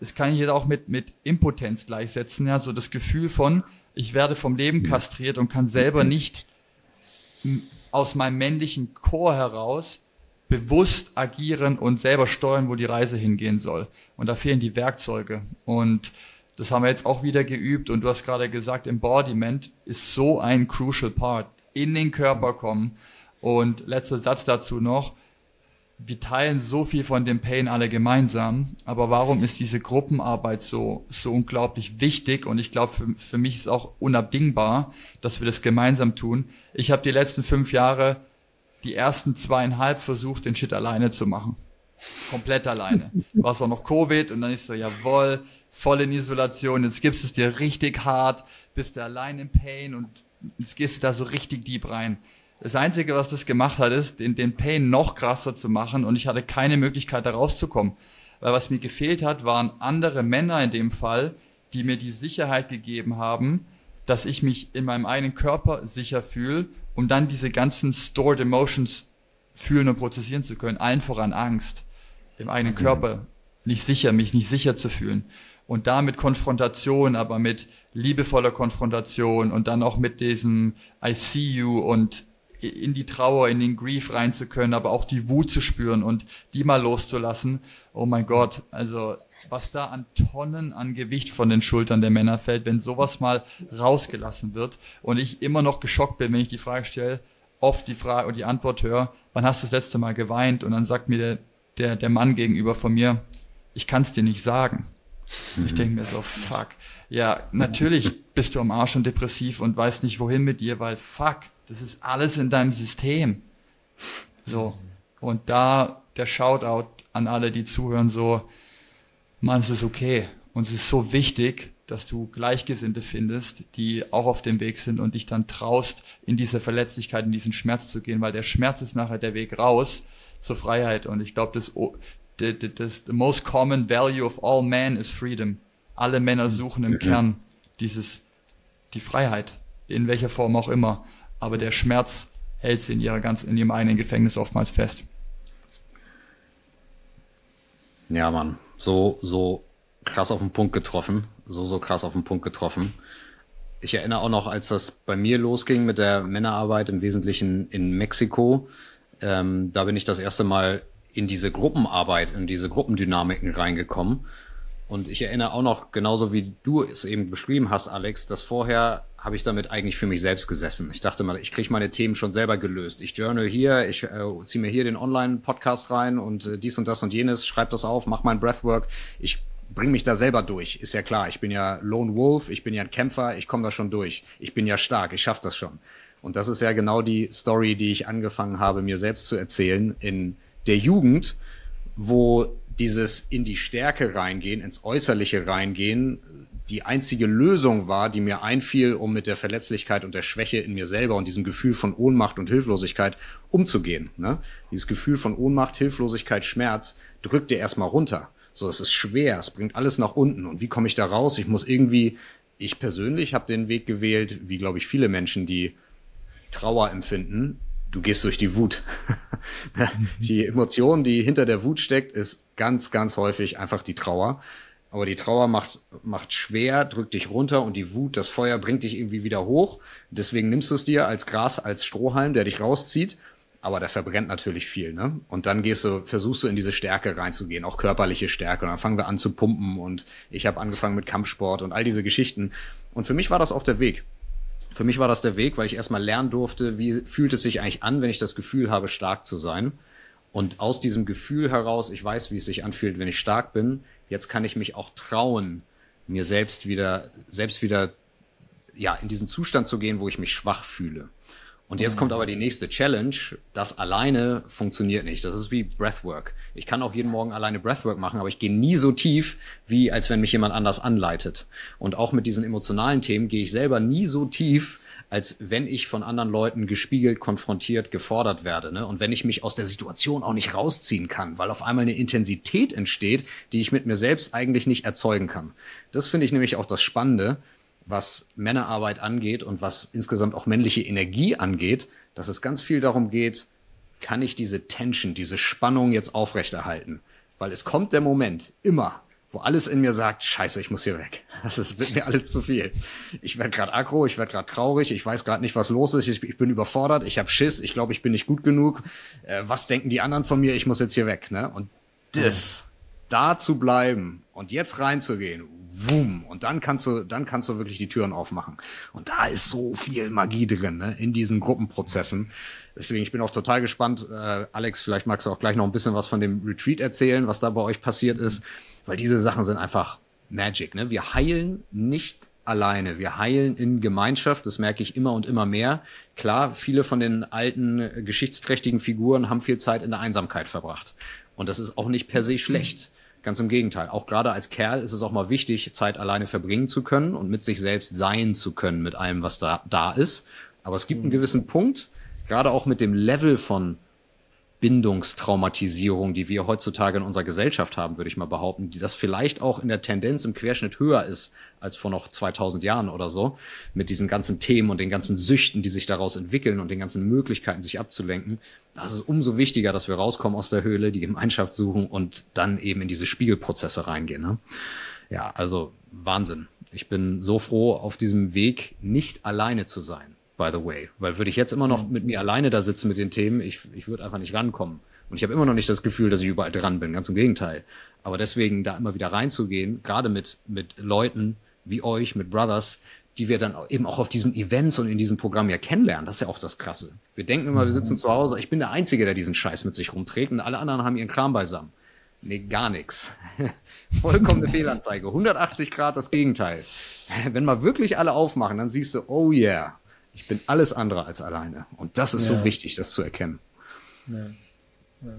Das kann ich jetzt auch mit, mit Impotenz gleichsetzen, ja, so das Gefühl von, ich werde vom Leben kastriert und kann selber nicht aus meinem männlichen Chor heraus bewusst agieren und selber steuern, wo die Reise hingehen soll. Und da fehlen die Werkzeuge. Und das haben wir jetzt auch wieder geübt. Und du hast gerade gesagt, Embodiment ist so ein crucial part. In den Körper kommen. Und letzter Satz dazu noch. Wir teilen so viel von dem Pain alle gemeinsam, aber warum ist diese Gruppenarbeit so, so unglaublich wichtig? Und ich glaube, für, für mich ist auch unabdingbar, dass wir das gemeinsam tun. Ich habe die letzten fünf Jahre die ersten zweieinhalb versucht, den Shit alleine zu machen. Komplett alleine. War es auch noch Covid und dann ist so, jawoll, voll in Isolation, jetzt gibst es dir richtig hart, bist du allein im Pain und jetzt gehst du da so richtig deep rein. Das Einzige, was das gemacht hat, ist, den, den Pain noch krasser zu machen und ich hatte keine Möglichkeit, da rauszukommen. Weil was mir gefehlt hat, waren andere Männer in dem Fall, die mir die Sicherheit gegeben haben, dass ich mich in meinem eigenen Körper sicher fühle um dann diese ganzen Stored Emotions fühlen und prozessieren zu können. Allen voran Angst im eigenen. Körper, nicht sicher, mich nicht sicher zu fühlen. Und da mit Konfrontation, aber mit liebevoller Konfrontation und dann auch mit diesem I see you und in die Trauer, in den Grief rein zu können, aber auch die Wut zu spüren und die mal loszulassen. Oh mein Gott, also was da an Tonnen an Gewicht von den Schultern der Männer fällt, wenn sowas mal rausgelassen wird und ich immer noch geschockt bin, wenn ich die Frage stelle, oft die Frage und die Antwort höre, wann hast du das letzte Mal geweint? Und dann sagt mir der, der, der Mann gegenüber von mir, ich kann es dir nicht sagen. Mhm. Ich denke mir so, fuck. Ja, natürlich bist du am Arsch und depressiv und weißt nicht wohin mit dir, weil fuck, das ist alles in deinem System. So. Und da der Shoutout an alle, die zuhören, so, man, es ist okay. Und es ist so wichtig, dass du Gleichgesinnte findest, die auch auf dem Weg sind und dich dann traust, in diese Verletzlichkeit, in diesen Schmerz zu gehen, weil der Schmerz ist nachher der Weg raus zur Freiheit. Und ich glaube, das, das, das, the most common value of all men is freedom. Alle Männer suchen im Kern dieses, die Freiheit, in welcher Form auch immer. Aber der Schmerz hält sie in ihrer ganz, in ihrem eigenen Gefängnis oftmals fest. Ja, Mann. So, so krass auf den Punkt getroffen. So, so krass auf den Punkt getroffen. Ich erinnere auch noch, als das bei mir losging mit der Männerarbeit im Wesentlichen in Mexiko. Ähm, da bin ich das erste Mal in diese Gruppenarbeit, in diese Gruppendynamiken reingekommen. Und ich erinnere auch noch, genauso wie du es eben beschrieben hast, Alex, dass vorher habe ich damit eigentlich für mich selbst gesessen. Ich dachte mal, ich kriege meine Themen schon selber gelöst. Ich journal hier, ich äh, ziehe mir hier den Online-Podcast rein und äh, dies und das und jenes, schreibe das auf, mach mein Breathwork. Ich bring mich da selber durch. Ist ja klar, ich bin ja Lone Wolf, ich bin ja ein Kämpfer, ich komme da schon durch. Ich bin ja stark, ich schaff das schon. Und das ist ja genau die Story, die ich angefangen habe, mir selbst zu erzählen in der Jugend, wo dieses in die Stärke reingehen, ins Äußerliche reingehen, die einzige Lösung war, die mir einfiel, um mit der Verletzlichkeit und der Schwäche in mir selber und diesem Gefühl von Ohnmacht und Hilflosigkeit umzugehen. Ne? Dieses Gefühl von Ohnmacht, Hilflosigkeit, Schmerz drückt dir erstmal runter. So, es ist schwer, es bringt alles nach unten. Und wie komme ich da raus? Ich muss irgendwie, ich persönlich habe den Weg gewählt, wie glaube ich viele Menschen, die Trauer empfinden, du gehst durch die Wut. die Emotion, die hinter der Wut steckt, ist ganz, ganz häufig einfach die Trauer. Aber die Trauer macht, macht schwer, drückt dich runter und die Wut, das Feuer bringt dich irgendwie wieder hoch. Deswegen nimmst du es dir als Gras, als Strohhalm, der dich rauszieht. Aber der verbrennt natürlich viel, ne? Und dann gehst du, versuchst du in diese Stärke reinzugehen, auch körperliche Stärke. Und dann fangen wir an zu pumpen und ich habe angefangen mit Kampfsport und all diese Geschichten. Und für mich war das auch der Weg. Für mich war das der Weg, weil ich erstmal lernen durfte, wie fühlt es sich eigentlich an, wenn ich das Gefühl habe, stark zu sein. Und aus diesem Gefühl heraus, ich weiß, wie es sich anfühlt, wenn ich stark bin, jetzt kann ich mich auch trauen, mir selbst wieder, selbst wieder, ja, in diesen Zustand zu gehen, wo ich mich schwach fühle. Und jetzt kommt aber die nächste Challenge. Das alleine funktioniert nicht. Das ist wie Breathwork. Ich kann auch jeden Morgen alleine Breathwork machen, aber ich gehe nie so tief, wie als wenn mich jemand anders anleitet. Und auch mit diesen emotionalen Themen gehe ich selber nie so tief, als wenn ich von anderen Leuten gespiegelt, konfrontiert, gefordert werde. Ne? Und wenn ich mich aus der Situation auch nicht rausziehen kann, weil auf einmal eine Intensität entsteht, die ich mit mir selbst eigentlich nicht erzeugen kann. Das finde ich nämlich auch das Spannende, was Männerarbeit angeht und was insgesamt auch männliche Energie angeht, dass es ganz viel darum geht, kann ich diese Tension, diese Spannung jetzt aufrechterhalten? Weil es kommt der Moment, immer, wo alles in mir sagt, scheiße, ich muss hier weg. Das ist, wird mir alles zu viel. Ich werde gerade aggro, ich werde gerade traurig, ich weiß gerade nicht, was los ist, ich, ich bin überfordert, ich habe Schiss, ich glaube, ich bin nicht gut genug. Äh, was denken die anderen von mir? Ich muss jetzt hier weg. Ne? Und das, da zu bleiben und jetzt reinzugehen, wum, und dann kannst du, dann kannst du wirklich die Türen aufmachen. Und da ist so viel Magie drin, ne, in diesen Gruppenprozessen. Deswegen, ich bin auch total gespannt. Äh, Alex, vielleicht magst du auch gleich noch ein bisschen was von dem Retreat erzählen, was da bei euch passiert ist, weil diese Sachen sind einfach Magic. Ne? Wir heilen nicht alleine. Wir heilen in Gemeinschaft, das merke ich immer und immer mehr. Klar, viele von den alten äh, geschichtsträchtigen Figuren haben viel Zeit in der Einsamkeit verbracht. Und das ist auch nicht per se schlecht. Ganz im Gegenteil. Auch gerade als Kerl ist es auch mal wichtig, Zeit alleine verbringen zu können und mit sich selbst sein zu können, mit allem, was da, da ist. Aber es gibt einen gewissen Punkt, gerade auch mit dem Level von Bindungstraumatisierung, die wir heutzutage in unserer Gesellschaft haben, würde ich mal behaupten, die das vielleicht auch in der Tendenz im Querschnitt höher ist als vor noch 2000 Jahren oder so, mit diesen ganzen Themen und den ganzen Süchten, die sich daraus entwickeln und den ganzen Möglichkeiten, sich abzulenken. Das ist umso wichtiger, dass wir rauskommen aus der Höhle, die Gemeinschaft suchen und dann eben in diese Spiegelprozesse reingehen. Ne? Ja, also Wahnsinn. Ich bin so froh, auf diesem Weg nicht alleine zu sein. By the way. Weil würde ich jetzt immer noch mit mir alleine da sitzen mit den Themen, ich, ich würde einfach nicht rankommen. Und ich habe immer noch nicht das Gefühl, dass ich überall dran bin, ganz im Gegenteil. Aber deswegen da immer wieder reinzugehen, gerade mit, mit Leuten wie euch, mit Brothers, die wir dann eben auch auf diesen Events und in diesem Programm ja kennenlernen. Das ist ja auch das Krasse. Wir denken immer, wir sitzen zu Hause, ich bin der Einzige, der diesen Scheiß mit sich rumträgt und alle anderen haben ihren Kram beisammen. Nee, gar nichts. Vollkommene Fehlanzeige. 180 Grad das Gegenteil. Wenn mal wirklich alle aufmachen, dann siehst du, oh yeah, ich bin alles andere als alleine. Und das ist ja. so wichtig, das zu erkennen. Ja. Ja.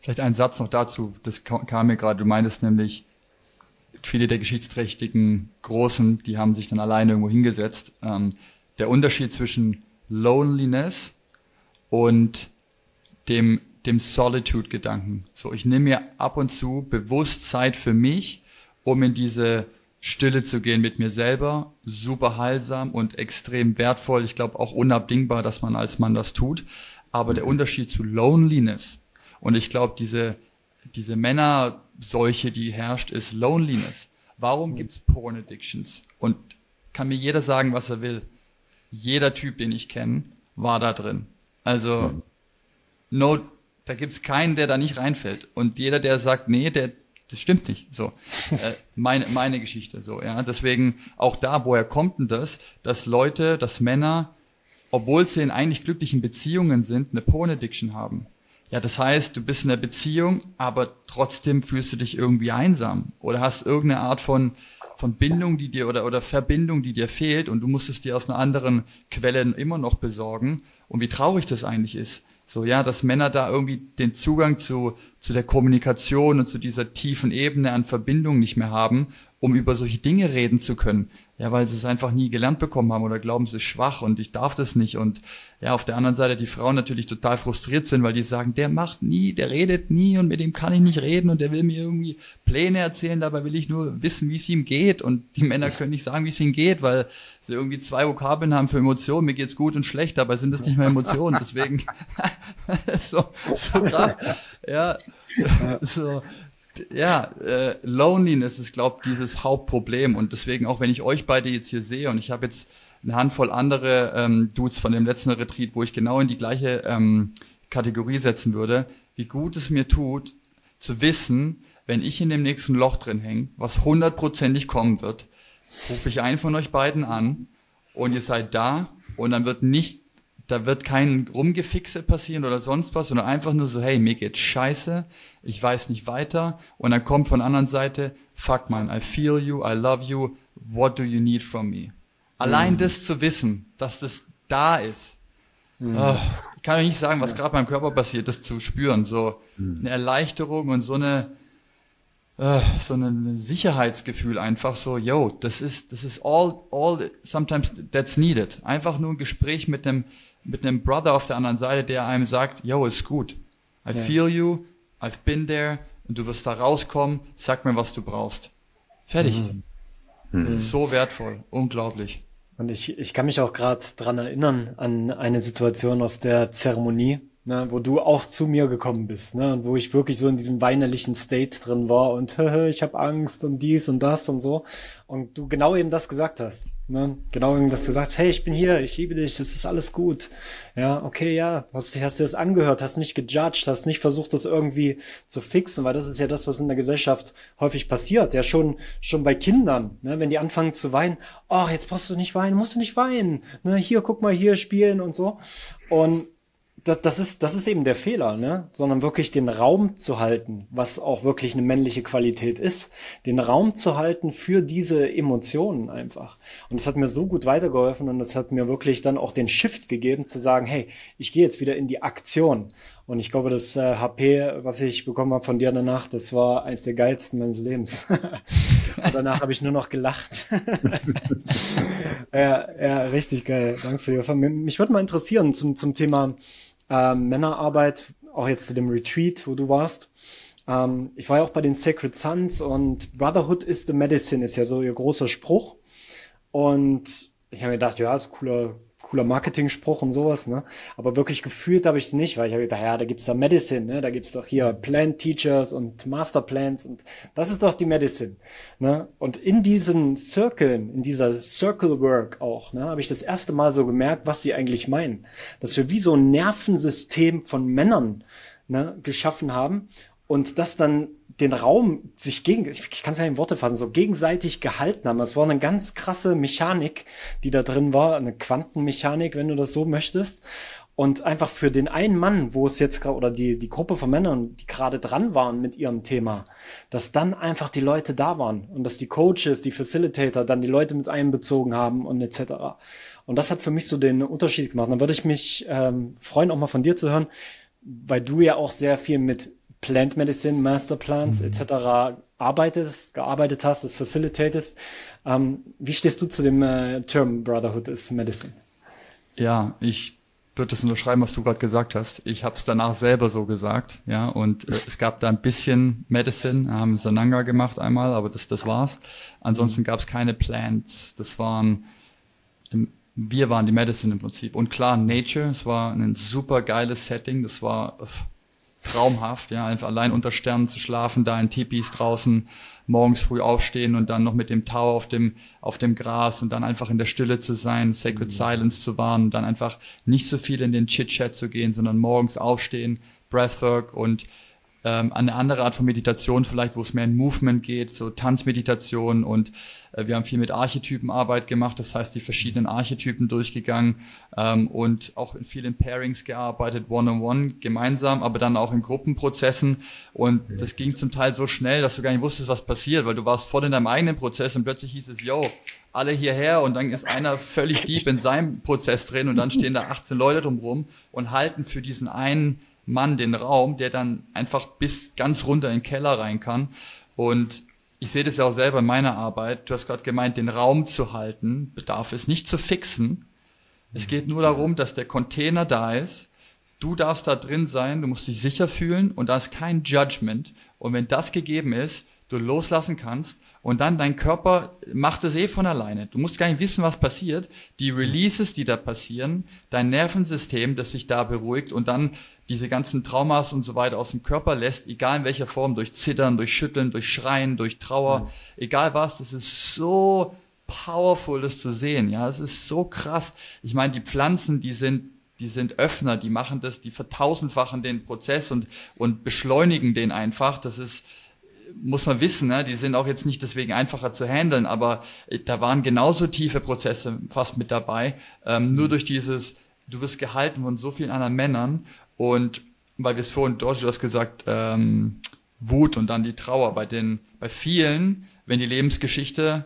Vielleicht ein Satz noch dazu, das kam mir gerade, du meintest nämlich, viele der geschichtsträchtigen Großen, die haben sich dann alleine irgendwo hingesetzt. Ähm, der Unterschied zwischen Loneliness und dem, dem Solitude-Gedanken. So, ich nehme mir ab und zu bewusst Zeit für mich, um in diese Stille zu gehen mit mir selber. Super heilsam und extrem wertvoll. Ich glaube auch unabdingbar, dass man als Mann das tut. Aber der Unterschied zu Loneliness und ich glaube, diese, diese Männerseuche, die herrscht, ist Loneliness. Warum gibt's Porn Addictions? Und kann mir jeder sagen, was er will. Jeder Typ, den ich kenne, war da drin. Also, no, da gibt's keinen, der da nicht reinfällt. Und jeder, der sagt, nee, der, das stimmt nicht. So, äh, meine, meine Geschichte. So, ja. Deswegen auch da, woher kommt denn das, dass Leute, dass Männer obwohl sie in eigentlich glücklichen Beziehungen sind, eine Porn-Addiction haben. Ja, das heißt, du bist in einer Beziehung, aber trotzdem fühlst du dich irgendwie einsam oder hast irgendeine Art von von Bindung, die dir oder oder Verbindung, die dir fehlt und du musst es dir aus einer anderen Quelle immer noch besorgen und wie traurig das eigentlich ist. So, ja, dass Männer da irgendwie den Zugang zu, zu der Kommunikation und zu dieser tiefen Ebene an Verbindung nicht mehr haben, um über solche Dinge reden zu können. Ja, weil sie es einfach nie gelernt bekommen haben oder glauben, sie ist schwach und ich darf das nicht. Und ja, auf der anderen Seite die Frauen natürlich total frustriert sind, weil die sagen, der macht nie, der redet nie und mit dem kann ich nicht reden und der will mir irgendwie Pläne erzählen, dabei will ich nur wissen, wie es ihm geht. Und die Männer können nicht sagen, wie es ihnen geht, weil sie irgendwie zwei Vokabeln haben für Emotionen. Mir geht's gut und schlecht, dabei sind das nicht mehr Emotionen. Deswegen so, so krass. Ja, so ja, äh, Loneliness ist, glaube ich, dieses Hauptproblem. Und deswegen, auch wenn ich euch beide jetzt hier sehe und ich habe jetzt eine Handvoll andere ähm, Dudes von dem letzten Retreat, wo ich genau in die gleiche ähm, Kategorie setzen würde, wie gut es mir tut, zu wissen, wenn ich in dem nächsten Loch drin hänge, was hundertprozentig kommen wird, rufe ich einen von euch beiden an und ihr seid da und dann wird nicht da wird kein Rumgefixe passieren oder sonst was, sondern einfach nur so, hey, mir geht's scheiße, ich weiß nicht weiter. Und dann kommt von der anderen Seite, fuck man, I feel you, I love you, what do you need from me? Allein mhm. das zu wissen, dass das da ist. Mhm. Oh, ich kann euch nicht sagen, was gerade beim Körper passiert, das zu spüren. So mhm. eine Erleichterung und so eine, uh, so ein Sicherheitsgefühl einfach so, yo, das ist, das ist all, all, sometimes that's needed. Einfach nur ein Gespräch mit einem, mit einem Brother auf der anderen Seite, der einem sagt, yo, ist gut. I ja. feel you, I've been there und du wirst da rauskommen, sag mir, was du brauchst. Fertig. Mhm. Mhm. So wertvoll, unglaublich. Und ich, ich kann mich auch gerade dran erinnern an eine Situation aus der Zeremonie, ne, wo du auch zu mir gekommen bist, ne, und wo ich wirklich so in diesem weinerlichen State drin war und ich habe Angst und dies und das und so. Und du genau eben das gesagt hast, ne, genau eben das gesagt, hey, ich bin hier, ich liebe dich, es ist alles gut, ja, okay, ja, hast, hast dir das angehört, hast nicht gejudged, hast nicht versucht, das irgendwie zu fixen, weil das ist ja das, was in der Gesellschaft häufig passiert, ja, schon schon bei Kindern, ne, wenn die anfangen zu weinen, oh, jetzt brauchst du nicht weinen, musst du nicht weinen, ne, hier, guck mal, hier spielen und so. Und das, das, ist, das ist eben der Fehler, ne? Sondern wirklich den Raum zu halten, was auch wirklich eine männliche Qualität ist, den Raum zu halten für diese Emotionen einfach. Und das hat mir so gut weitergeholfen und das hat mir wirklich dann auch den Shift gegeben, zu sagen, hey, ich gehe jetzt wieder in die Aktion. Und ich glaube, das äh, HP, was ich bekommen habe von dir danach, das war eins der geilsten meines Lebens. danach habe ich nur noch gelacht. ja, ja, richtig geil. Danke für die Mich würde mal interessieren zum, zum Thema ähm, Männerarbeit, auch jetzt zu dem Retreat, wo du warst. Ähm, ich war ja auch bei den Sacred Sons und Brotherhood is the Medicine ist ja so ihr großer Spruch. Und ich habe mir gedacht, ja, ist cooler, cooler Marketing-Spruch und sowas, ne? Aber wirklich gefühlt habe ich es nicht, weil ich habe gedacht, ja, da gibt's da Medicine, ne? Da gibt's doch hier Plant Teachers und Masterplans und das ist doch die Medicine, ne? Und in diesen Circlen, in dieser Circle Work auch, ne, habe ich das erste Mal so gemerkt, was sie eigentlich meinen. Dass wir wie so ein Nervensystem von Männern ne, geschaffen haben und das dann den Raum sich gegen, ich kann es ja in Worte fassen, so gegenseitig gehalten haben. Das war eine ganz krasse Mechanik, die da drin war, eine Quantenmechanik, wenn du das so möchtest. Und einfach für den einen Mann, wo es jetzt gerade, oder die, die Gruppe von Männern, die gerade dran waren mit ihrem Thema, dass dann einfach die Leute da waren und dass die Coaches, die Facilitator dann die Leute mit einbezogen haben und etc. Und das hat für mich so den Unterschied gemacht. Dann würde ich mich ähm, freuen, auch mal von dir zu hören, weil du ja auch sehr viel mit Plant Medicine, Masterplans mhm. etc. arbeitest, gearbeitet hast, das facilitatest. Ähm, wie stehst du zu dem äh, Term Brotherhood is Medicine? Ja, ich würde das unterschreiben, was du gerade gesagt hast. Ich habe es danach selber so gesagt, ja, und äh, es gab da ein bisschen Medicine, haben Sananga gemacht einmal, aber das, das war's. Ansonsten gab es keine Plants. Das waren, wir waren die Medicine im Prinzip. Und klar, Nature, es war ein super geiles Setting, das war traumhaft, ja, einfach allein unter Sternen zu schlafen, da in Tipis draußen, morgens früh aufstehen und dann noch mit dem Tau auf dem, auf dem Gras und dann einfach in der Stille zu sein, Sacred mhm. Silence zu wahren, dann einfach nicht so viel in den Chit-Chat zu gehen, sondern morgens aufstehen, Breathwork und ähm, eine andere Art von Meditation vielleicht, wo es mehr in Movement geht, so Tanzmeditation und äh, wir haben viel mit Archetypenarbeit gemacht, das heißt die verschiedenen Archetypen durchgegangen ähm, und auch in vielen Pairings gearbeitet, one-on-one, -on -one, gemeinsam, aber dann auch in Gruppenprozessen. Und das ging zum Teil so schnell, dass du gar nicht wusstest, was passiert, weil du warst voll in deinem eigenen Prozess und plötzlich hieß es, yo, alle hierher und dann ist einer völlig deep in seinem Prozess drin und dann stehen da 18 Leute drumrum und halten für diesen einen Mann den Raum, der dann einfach bis ganz runter in den Keller rein kann. Und ich sehe das ja auch selber in meiner Arbeit. Du hast gerade gemeint, den Raum zu halten, bedarf es nicht zu fixen. Es geht nur darum, dass der Container da ist. Du darfst da drin sein, du musst dich sicher fühlen und da ist kein Judgment. Und wenn das gegeben ist, du loslassen kannst und dann dein Körper macht es eh von alleine. Du musst gar nicht wissen, was passiert. Die Releases, die da passieren, dein Nervensystem, das sich da beruhigt und dann diese ganzen Traumas und so weiter aus dem Körper lässt, egal in welcher Form, durch Zittern, durch Schütteln, durch Schreien, durch Trauer, mhm. egal was, das ist so powerful, das zu sehen. Ja, es ist so krass. Ich meine, die Pflanzen, die sind die sind Öffner, die machen das, die vertausendfachen den Prozess und, und beschleunigen den einfach. Das ist, muss man wissen, ne? die sind auch jetzt nicht deswegen einfacher zu handeln, aber äh, da waren genauso tiefe Prozesse fast mit dabei. Ähm, nur mhm. durch dieses, du wirst gehalten von so vielen anderen Männern und weil wir es vorhin, George, du hast gesagt, ähm, Wut und dann die Trauer bei den, bei vielen, wenn die Lebensgeschichte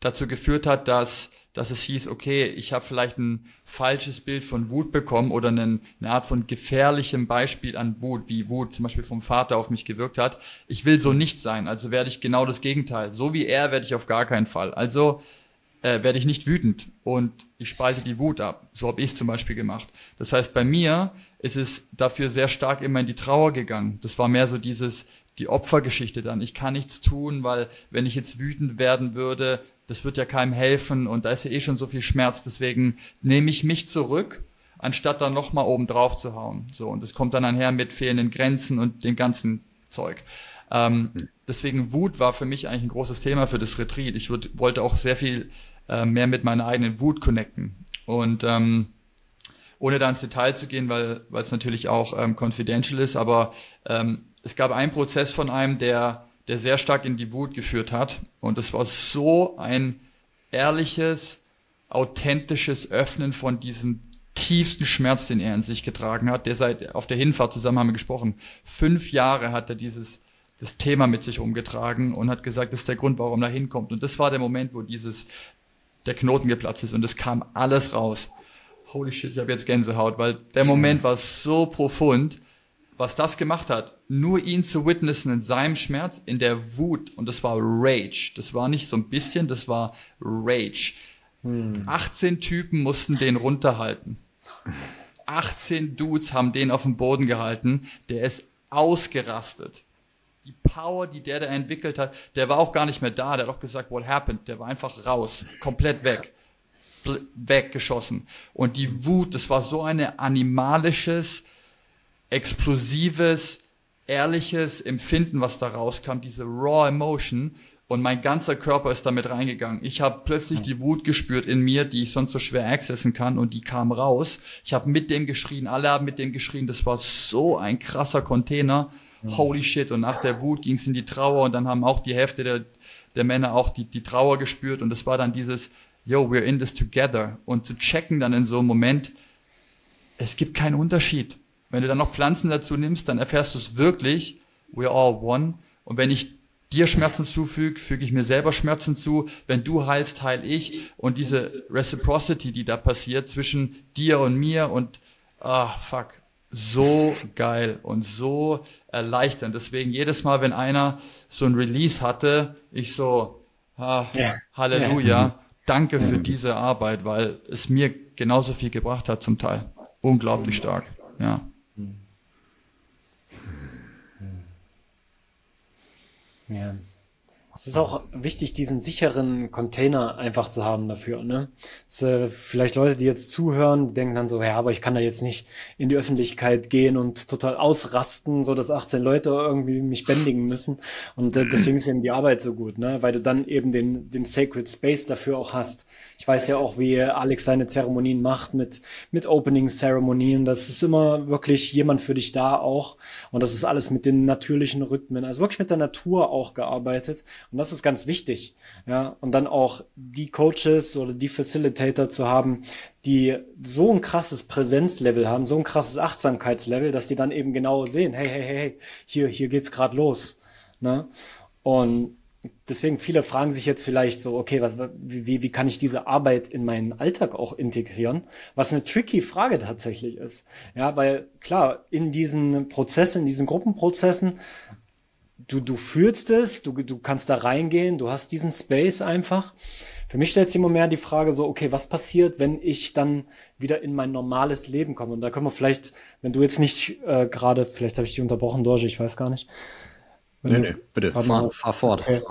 dazu geführt hat, dass, dass es hieß, okay, ich habe vielleicht ein falsches Bild von Wut bekommen oder eine, eine Art von gefährlichem Beispiel an Wut, wie Wut zum Beispiel vom Vater auf mich gewirkt hat. Ich will so nicht sein, also werde ich genau das Gegenteil. So wie er werde ich auf gar keinen Fall. Also äh, werde ich nicht wütend und ich spalte die Wut ab. So habe ich es zum Beispiel gemacht. Das heißt, bei mir ist es dafür sehr stark immer in die Trauer gegangen. Das war mehr so dieses, die Opfergeschichte dann. Ich kann nichts tun, weil wenn ich jetzt wütend werden würde, das wird ja keinem helfen und da ist ja eh schon so viel Schmerz. Deswegen nehme ich mich zurück, anstatt dann nochmal oben drauf zu hauen. So, und das kommt dann einher mit fehlenden Grenzen und dem ganzen Zeug. Ähm, deswegen Wut war für mich eigentlich ein großes Thema für das Retreat. Ich würd, wollte auch sehr viel äh, mehr mit meiner eigenen Wut connecten. Und ähm, ohne da ins Detail zu gehen, weil weil es natürlich auch ähm, confidential ist, aber ähm, es gab einen Prozess von einem, der, der sehr stark in die Wut geführt hat. Und es war so ein ehrliches, authentisches Öffnen von diesem tiefsten Schmerz, den er in sich getragen hat. Der seit auf der Hinfahrt zusammen haben wir gesprochen. Fünf Jahre hat er dieses das Thema mit sich umgetragen und hat gesagt, das ist der Grund, warum er hinkommt. Und das war der Moment, wo dieses der Knoten geplatzt ist und es kam alles raus holy shit, ich habe jetzt Gänsehaut, weil der Moment war so profund, was das gemacht hat, nur ihn zu witnessen in seinem Schmerz, in der Wut, und das war Rage. Das war nicht so ein bisschen, das war Rage. Hm. 18 Typen mussten den runterhalten. 18 Dudes haben den auf dem Boden gehalten, der ist ausgerastet. Die Power, die der da entwickelt hat, der war auch gar nicht mehr da, der hat auch gesagt, what happened, der war einfach raus, komplett weg weggeschossen. Und die Wut, das war so eine animalisches, explosives, ehrliches Empfinden, was da rauskam, diese raw emotion. Und mein ganzer Körper ist damit reingegangen. Ich habe plötzlich die Wut gespürt in mir, die ich sonst so schwer accessen kann, und die kam raus. Ich habe mit dem geschrien, alle haben mit dem geschrien. Das war so ein krasser Container. Holy shit. Und nach der Wut ging es in die Trauer und dann haben auch die Hälfte der, der Männer auch die, die Trauer gespürt. Und es war dann dieses, yo, we're in this together. Und zu checken dann in so einem Moment, es gibt keinen Unterschied. Wenn du dann noch Pflanzen dazu nimmst, dann erfährst du es wirklich, we're all one. Und wenn ich dir Schmerzen zufüge, füge ich mir selber Schmerzen zu. Wenn du heilst, heil ich. Und diese Reciprocity, die da passiert zwischen dir und mir und, ah, fuck, so geil und so erleichternd. Deswegen jedes Mal, wenn einer so ein Release hatte, ich so, ah, ja. Halleluja, ja. Danke für diese Arbeit, weil es mir genauso viel gebracht hat zum Teil. Unglaublich stark, ja. Ja. Es ist auch wichtig, diesen sicheren Container einfach zu haben dafür. Ne? Das, äh, vielleicht Leute, die jetzt zuhören, denken dann so, ja, aber ich kann da jetzt nicht in die Öffentlichkeit gehen und total ausrasten, so dass 18 Leute irgendwie mich bändigen müssen. Und äh, deswegen ist eben die Arbeit so gut, ne? weil du dann eben den, den Sacred Space dafür auch hast. Ich weiß ja auch, wie Alex seine Zeremonien macht mit, mit Opening-Zeremonien. Das ist immer wirklich jemand für dich da auch. Und das ist alles mit den natürlichen Rhythmen, also wirklich mit der Natur auch gearbeitet. Und das ist ganz wichtig. Ja, und dann auch die Coaches oder die Facilitator zu haben, die so ein krasses Präsenzlevel haben, so ein krasses Achtsamkeitslevel, dass die dann eben genau sehen, hey, hey, hey, hey, hier, hier geht's gerade los. Ne? Und deswegen viele fragen sich jetzt vielleicht so, okay, was, wie, wie kann ich diese Arbeit in meinen Alltag auch integrieren? Was eine tricky Frage tatsächlich ist. Ja, weil klar, in diesen Prozessen, in diesen Gruppenprozessen du, du fühlst es, du, du kannst da reingehen, du hast diesen Space einfach. Für mich stellt sich immer mehr die Frage so, okay, was passiert, wenn ich dann wieder in mein normales Leben komme? Und da können wir vielleicht, wenn du jetzt nicht äh, gerade, vielleicht habe ich dich unterbrochen, Dorje, ich weiß gar nicht. nee, nee, bitte, fahr, fahr fort, okay.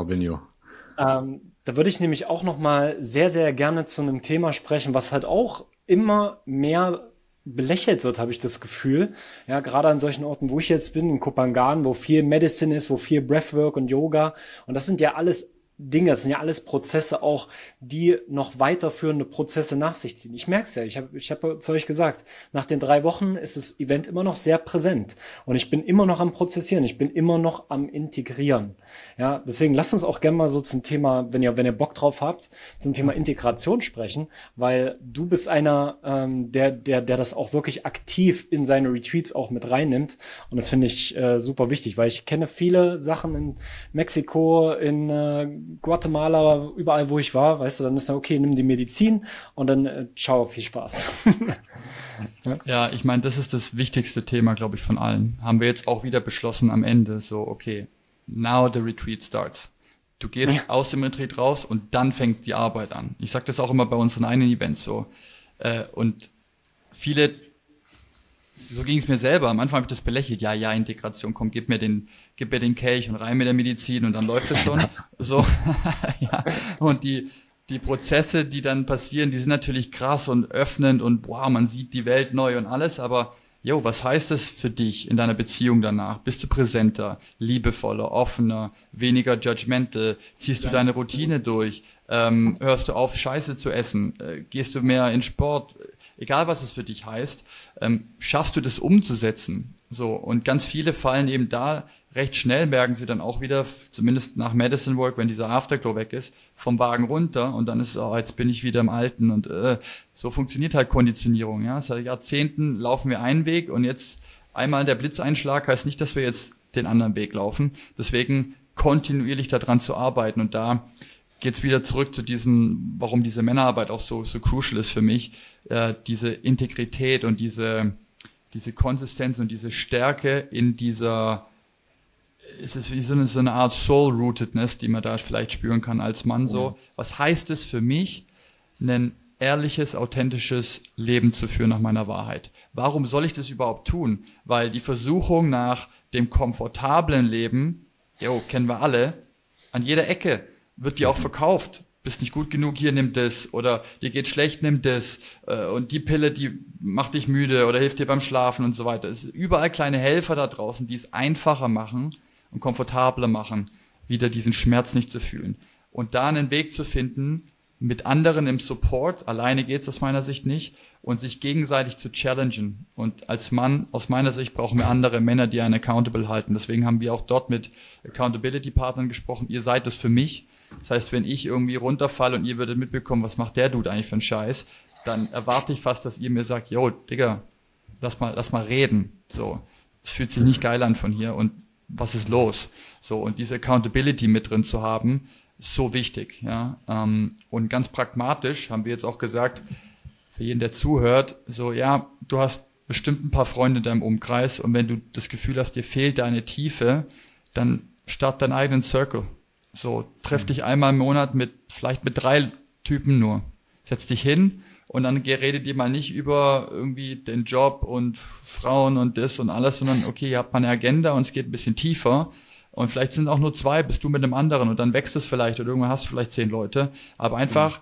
Ähm, da würde ich nämlich auch noch mal sehr, sehr gerne zu einem Thema sprechen, was halt auch immer mehr belächelt wird, habe ich das Gefühl. Ja, gerade an solchen Orten, wo ich jetzt bin, in Kopangan, wo viel Medicine ist, wo viel Breathwork und Yoga. Und das sind ja alles Dinge, das sind ja alles Prozesse auch, die noch weiterführende Prozesse nach sich ziehen. Ich merke es ja, ich habe ich hab zu euch gesagt, nach den drei Wochen ist das Event immer noch sehr präsent und ich bin immer noch am Prozessieren, ich bin immer noch am Integrieren. Ja, deswegen lasst uns auch gerne mal so zum Thema, wenn ihr, wenn ihr Bock drauf habt, zum Thema Integration sprechen, weil du bist einer, ähm, der, der, der das auch wirklich aktiv in seine Retreats auch mit reinnimmt und das finde ich äh, super wichtig, weil ich kenne viele Sachen in Mexiko, in äh, Guatemala, überall wo ich war, weißt du, dann ist dann okay, nimm die Medizin und dann äh, ciao, viel Spaß. ja. ja, ich meine, das ist das wichtigste Thema, glaube ich, von allen. Haben wir jetzt auch wieder beschlossen am Ende, so okay, now the retreat starts. Du gehst ja. aus dem Retreat raus und dann fängt die Arbeit an. Ich sage das auch immer bei unseren eigenen Events so. Äh, und viele so ging es mir selber. Am Anfang habe ich das belächelt. Ja, ja, Integration, komm, gib mir den, gib mir den Kelch und rein mit der Medizin und dann läuft es schon. so, ja. Und die, die Prozesse, die dann passieren, die sind natürlich krass und öffnend und boah, man sieht die Welt neu und alles, aber Jo, was heißt das für dich in deiner Beziehung danach? Bist du präsenter, liebevoller, offener, weniger judgmental? Ziehst du deine Routine durch? Ähm, hörst du auf, Scheiße zu essen? Äh, gehst du mehr in Sport? Egal was es für dich heißt, ähm, schaffst du das umzusetzen. So, und ganz viele fallen eben da recht schnell, merken sie dann auch wieder, zumindest nach Medicine Work, wenn dieser Afterglow weg ist, vom Wagen runter und dann ist es, oh, jetzt bin ich wieder im Alten und äh, so funktioniert halt Konditionierung. Ja? Seit Jahrzehnten laufen wir einen Weg und jetzt einmal der Blitzeinschlag heißt nicht, dass wir jetzt den anderen Weg laufen. Deswegen kontinuierlich daran zu arbeiten und da geht's wieder zurück zu diesem, warum diese Männerarbeit auch so, so crucial ist für mich, äh, diese Integrität und diese, diese Konsistenz und diese Stärke in dieser, es ist wie so eine, so eine Art Soul-Rootedness, die man da vielleicht spüren kann als Mann so. Was heißt es für mich, ein ehrliches, authentisches Leben zu führen nach meiner Wahrheit? Warum soll ich das überhaupt tun? Weil die Versuchung nach dem komfortablen Leben, jo, kennen wir alle, an jeder Ecke wird die auch verkauft bist nicht gut genug, hier nimm das oder dir geht schlecht, nimm das äh, und die Pille, die macht dich müde oder hilft dir beim Schlafen und so weiter. Es sind überall kleine Helfer da draußen, die es einfacher machen und komfortabler machen, wieder diesen Schmerz nicht zu fühlen. Und da einen Weg zu finden, mit anderen im Support, alleine geht es aus meiner Sicht nicht, und sich gegenseitig zu challengen. Und als Mann, aus meiner Sicht, brauchen wir andere Männer, die einen accountable halten. Deswegen haben wir auch dort mit Accountability-Partnern gesprochen. Ihr seid es für mich. Das heißt, wenn ich irgendwie runterfalle und ihr würdet mitbekommen, was macht der Dude eigentlich für einen Scheiß, dann erwarte ich fast, dass ihr mir sagt, yo, Digga, lass mal, lass mal reden. So. Es fühlt sich nicht geil an von hier und was ist los? So. Und diese Accountability mit drin zu haben, ist so wichtig, ja. Ähm, und ganz pragmatisch haben wir jetzt auch gesagt, für jeden, der zuhört, so, ja, du hast bestimmt ein paar Freunde in deinem Umkreis und wenn du das Gefühl hast, dir fehlt deine Tiefe, dann start deinen eigenen Circle. So, treff dich einmal im Monat mit, vielleicht mit drei Typen nur. Setz dich hin und dann redet ihr mal nicht über irgendwie den Job und Frauen und das und alles, sondern okay, ihr habt mal eine Agenda und es geht ein bisschen tiefer. Und vielleicht sind auch nur zwei, bist du mit einem anderen und dann wächst es vielleicht oder irgendwann hast du vielleicht zehn Leute. Aber einfach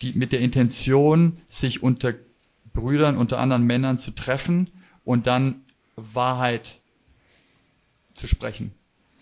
die, mit der Intention, sich unter Brüdern, unter anderen Männern zu treffen und dann Wahrheit zu sprechen.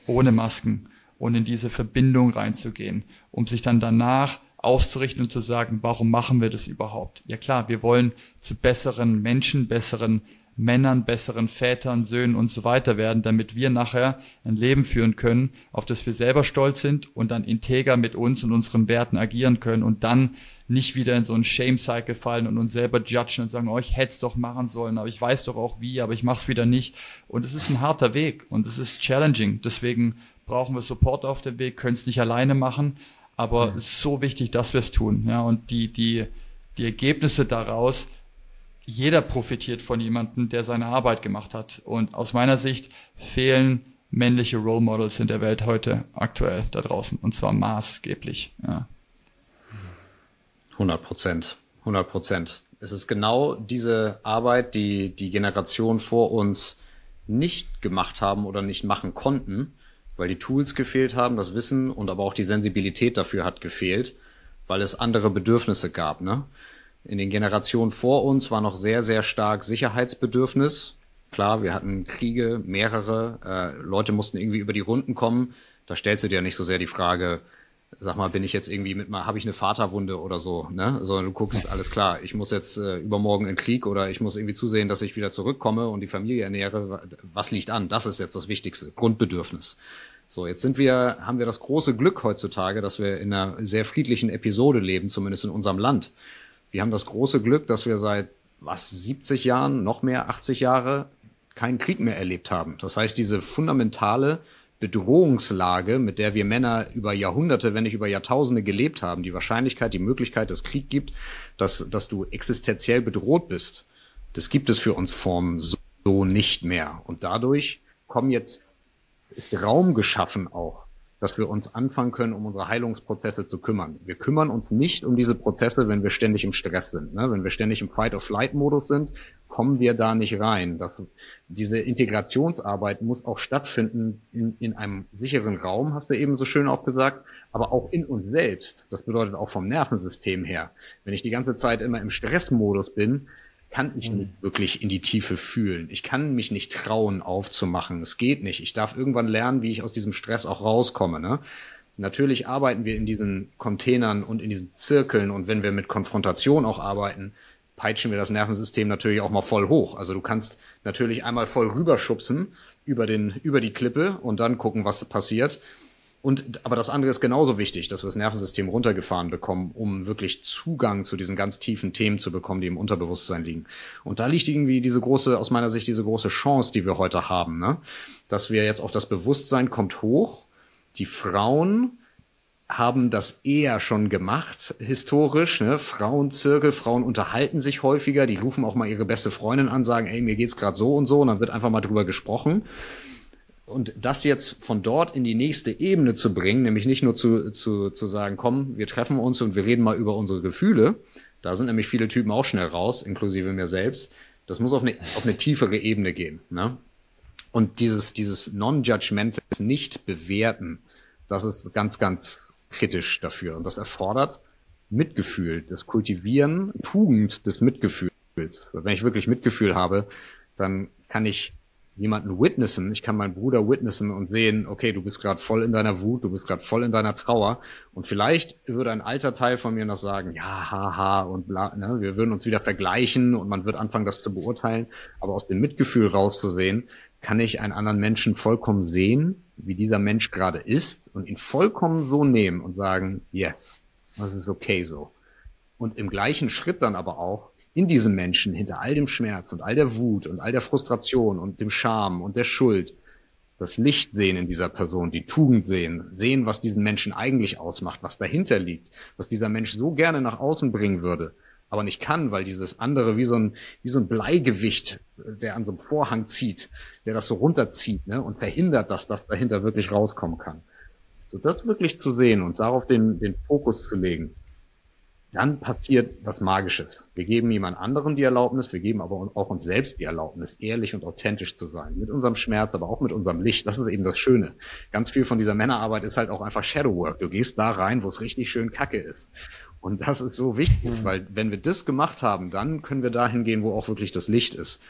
Ohne Masken und in diese Verbindung reinzugehen, um sich dann danach auszurichten und zu sagen, warum machen wir das überhaupt? Ja klar, wir wollen zu besseren Menschen, besseren Männern, besseren Vätern, Söhnen und so weiter werden, damit wir nachher ein Leben führen können, auf das wir selber stolz sind und dann integer mit uns und unseren Werten agieren können und dann nicht wieder in so einen Shame-Cycle fallen und uns selber judgen und sagen, oh, ich hätte es doch machen sollen, aber ich weiß doch auch wie, aber ich mache es wieder nicht. Und es ist ein harter Weg und es ist challenging. Deswegen brauchen wir Support auf dem Weg, können es nicht alleine machen, aber mhm. es ist so wichtig, dass wir es tun. Ja, und die, die, die Ergebnisse daraus, jeder profitiert von jemandem, der seine Arbeit gemacht hat. Und aus meiner Sicht fehlen männliche Role Models in der Welt heute aktuell da draußen und zwar maßgeblich. Ja. 100 Prozent, 100 Prozent. Es ist genau diese Arbeit, die die Generation vor uns nicht gemacht haben oder nicht machen konnten, weil die Tools gefehlt haben, das Wissen und aber auch die Sensibilität dafür hat gefehlt, weil es andere Bedürfnisse gab. Ne? In den Generationen vor uns war noch sehr, sehr stark Sicherheitsbedürfnis. Klar, wir hatten Kriege, mehrere, äh, Leute mussten irgendwie über die Runden kommen. Da stellst du dir nicht so sehr die Frage, sag mal, bin ich jetzt irgendwie mit mal, habe ich eine Vaterwunde oder so, ne? Sondern du guckst, alles klar, ich muss jetzt äh, übermorgen in Krieg oder ich muss irgendwie zusehen, dass ich wieder zurückkomme und die Familie ernähre. Was liegt an? Das ist jetzt das Wichtigste, Grundbedürfnis. So, jetzt sind wir, haben wir das große Glück heutzutage, dass wir in einer sehr friedlichen Episode leben, zumindest in unserem Land. Wir haben das große Glück, dass wir seit was 70 Jahren, noch mehr 80 Jahre keinen Krieg mehr erlebt haben. Das heißt, diese fundamentale Bedrohungslage, mit der wir Männer über Jahrhunderte, wenn nicht über Jahrtausende gelebt haben, die Wahrscheinlichkeit, die Möglichkeit, dass Krieg gibt, dass, dass du existenziell bedroht bist, das gibt es für uns Formen so, so nicht mehr. Und dadurch kommen jetzt, ist Raum geschaffen auch dass wir uns anfangen können, um unsere Heilungsprozesse zu kümmern. Wir kümmern uns nicht um diese Prozesse, wenn wir ständig im Stress sind. Ne? Wenn wir ständig im Fight-of-Flight-Modus sind, kommen wir da nicht rein. Das, diese Integrationsarbeit muss auch stattfinden in, in einem sicheren Raum, hast du eben so schön auch gesagt, aber auch in uns selbst. Das bedeutet auch vom Nervensystem her. Wenn ich die ganze Zeit immer im Stressmodus bin, kann ich nicht hm. wirklich in die Tiefe fühlen. Ich kann mich nicht trauen, aufzumachen. Es geht nicht. Ich darf irgendwann lernen, wie ich aus diesem Stress auch rauskomme. Ne? Natürlich arbeiten wir in diesen Containern und in diesen Zirkeln und wenn wir mit Konfrontation auch arbeiten, peitschen wir das Nervensystem natürlich auch mal voll hoch. Also du kannst natürlich einmal voll rüberschubsen über den, über die Klippe und dann gucken, was passiert. Und, aber das andere ist genauso wichtig, dass wir das Nervensystem runtergefahren bekommen, um wirklich Zugang zu diesen ganz tiefen Themen zu bekommen, die im Unterbewusstsein liegen. Und da liegt irgendwie diese große, aus meiner Sicht, diese große Chance, die wir heute haben, ne? Dass wir jetzt auch das Bewusstsein kommt hoch. Die Frauen haben das eher schon gemacht, historisch, ne? Frauenzirkel, Frauen unterhalten sich häufiger, die rufen auch mal ihre beste Freundin an, sagen, ey, mir geht's gerade so und so, und dann wird einfach mal drüber gesprochen. Und das jetzt von dort in die nächste Ebene zu bringen, nämlich nicht nur zu, zu, zu sagen, komm, wir treffen uns und wir reden mal über unsere Gefühle. Da sind nämlich viele Typen auch schnell raus, inklusive mir selbst. Das muss auf eine, auf eine tiefere Ebene gehen. Ne? Und dieses, dieses Non-Judgmental nicht bewerten, das ist ganz, ganz kritisch dafür. Und das erfordert Mitgefühl, das Kultivieren, Tugend des Mitgefühls. Wenn ich wirklich Mitgefühl habe, dann kann ich jemanden witnessen, ich kann meinen Bruder witnessen und sehen, okay, du bist gerade voll in deiner Wut, du bist gerade voll in deiner Trauer. Und vielleicht würde ein alter Teil von mir noch sagen, ja, haha und bla, ne, wir würden uns wieder vergleichen und man wird anfangen, das zu beurteilen, aber aus dem Mitgefühl rauszusehen, kann ich einen anderen Menschen vollkommen sehen, wie dieser Mensch gerade ist und ihn vollkommen so nehmen und sagen, yes, das ist okay so. Und im gleichen Schritt dann aber auch in diesem Menschen, hinter all dem Schmerz und all der Wut und all der Frustration und dem Scham und der Schuld, das Licht sehen in dieser Person, die Tugend sehen, sehen, was diesen Menschen eigentlich ausmacht, was dahinter liegt, was dieser Mensch so gerne nach außen bringen würde, aber nicht kann, weil dieses andere wie so ein, wie so ein Bleigewicht, der an so einem Vorhang zieht, der das so runterzieht ne, und verhindert, dass das dahinter wirklich rauskommen kann. So das wirklich zu sehen und darauf den, den Fokus zu legen, dann passiert was Magisches. Wir geben jemand anderem die Erlaubnis, wir geben aber auch uns selbst die Erlaubnis, ehrlich und authentisch zu sein. Mit unserem Schmerz, aber auch mit unserem Licht. Das ist eben das Schöne. Ganz viel von dieser Männerarbeit ist halt auch einfach Shadowwork. Du gehst da rein, wo es richtig schön kacke ist. Und das ist so wichtig, mhm. weil wenn wir das gemacht haben, dann können wir dahin gehen, wo auch wirklich das Licht ist.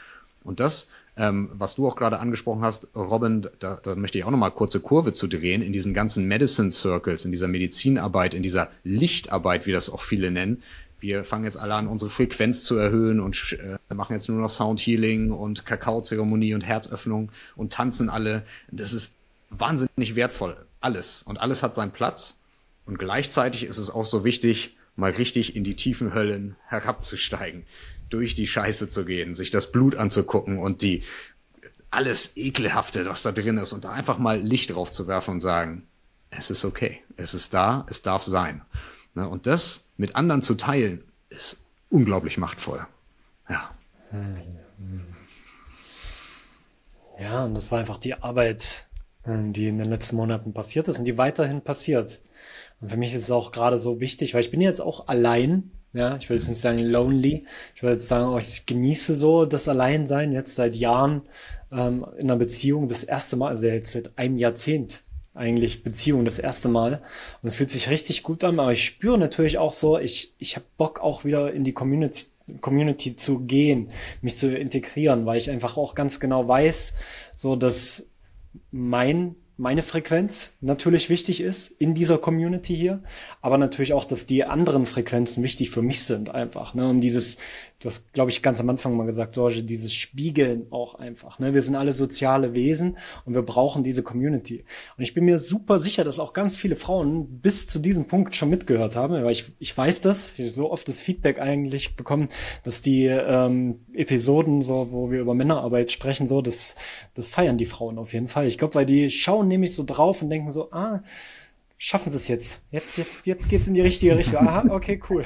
Und das ähm, was du auch gerade angesprochen hast, Robin, da, da möchte ich auch nochmal kurze Kurve zu drehen, in diesen ganzen Medicine Circles, in dieser Medizinarbeit, in dieser Lichtarbeit, wie das auch viele nennen. Wir fangen jetzt alle an, unsere Frequenz zu erhöhen und äh, machen jetzt nur noch Sound Healing und Kakaozeremonie und Herzöffnung und tanzen alle. Das ist wahnsinnig wertvoll. Alles. Und alles hat seinen Platz. Und gleichzeitig ist es auch so wichtig, mal richtig in die tiefen Höllen herabzusteigen durch die Scheiße zu gehen, sich das Blut anzugucken und die alles Ekelhafte, was da drin ist, und da einfach mal Licht drauf zu werfen und sagen, es ist okay, es ist da, es darf sein. Ne, und das mit anderen zu teilen, ist unglaublich machtvoll. Ja. Ja, und das war einfach die Arbeit, äh, die in den letzten Monaten passiert ist und die weiterhin passiert. Und für mich ist es auch gerade so wichtig, weil ich bin jetzt auch allein ja, ich will jetzt nicht sagen lonely. Ich will jetzt sagen, oh, ich genieße so das Alleinsein jetzt seit Jahren ähm, in einer Beziehung das erste Mal, also jetzt seit einem Jahrzehnt eigentlich Beziehung das erste Mal und fühlt sich richtig gut an. Aber ich spüre natürlich auch so, ich, ich habe Bock auch wieder in die Community, Community zu gehen, mich zu integrieren, weil ich einfach auch ganz genau weiß, so dass mein meine Frequenz natürlich wichtig ist in dieser Community hier, aber natürlich auch, dass die anderen Frequenzen wichtig für mich sind einfach. Ne? Und dieses, du hast, glaube ich, ganz am Anfang mal gesagt, George, dieses Spiegeln auch einfach. Ne? Wir sind alle soziale Wesen und wir brauchen diese Community. Und ich bin mir super sicher, dass auch ganz viele Frauen bis zu diesem Punkt schon mitgehört haben, weil ich, ich weiß das, ich so oft das Feedback eigentlich bekommen, dass die ähm, Episoden, so, wo wir über Männerarbeit sprechen, so, das, das feiern die Frauen auf jeden Fall. Ich glaube, weil die schauen nämlich so drauf und denken so, ah, schaffen sie es jetzt. Jetzt, jetzt, jetzt geht's in die richtige Richtung. Aha, okay, cool.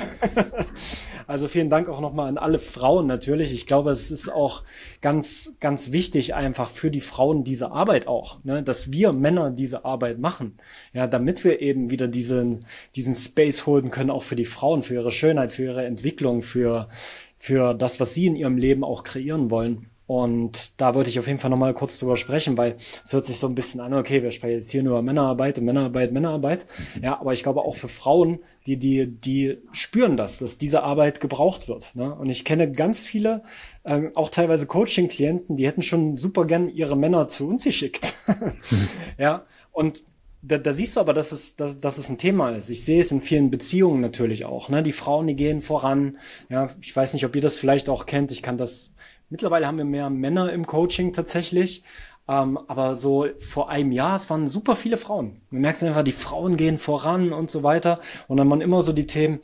also vielen Dank auch nochmal an alle Frauen natürlich. Ich glaube, es ist auch ganz, ganz wichtig einfach für die Frauen diese Arbeit auch, ne? dass wir Männer diese Arbeit machen. Ja, damit wir eben wieder diesen, diesen Space holen können, auch für die Frauen, für ihre Schönheit, für ihre Entwicklung, für, für das, was sie in ihrem Leben auch kreieren wollen. Und da wollte ich auf jeden Fall nochmal kurz drüber sprechen, weil es hört sich so ein bisschen an, okay, wir sprechen jetzt hier nur über Männerarbeit und Männerarbeit, Männerarbeit. Mhm. Ja, aber ich glaube auch für Frauen, die, die, die spüren das, dass diese Arbeit gebraucht wird. Ne? Und ich kenne ganz viele, äh, auch teilweise Coaching-Klienten, die hätten schon super gern ihre Männer zu uns geschickt. Ja, und da, da siehst du aber, dass es, dass, dass es ein Thema ist. Ich sehe es in vielen Beziehungen natürlich auch. Ne? Die Frauen, die gehen voran. Ja, ich weiß nicht, ob ihr das vielleicht auch kennt. Ich kann das Mittlerweile haben wir mehr Männer im Coaching tatsächlich. Ähm, aber so vor einem Jahr, es waren super viele Frauen. Du merkst einfach, die Frauen gehen voran und so weiter. Und dann waren immer so die Themen,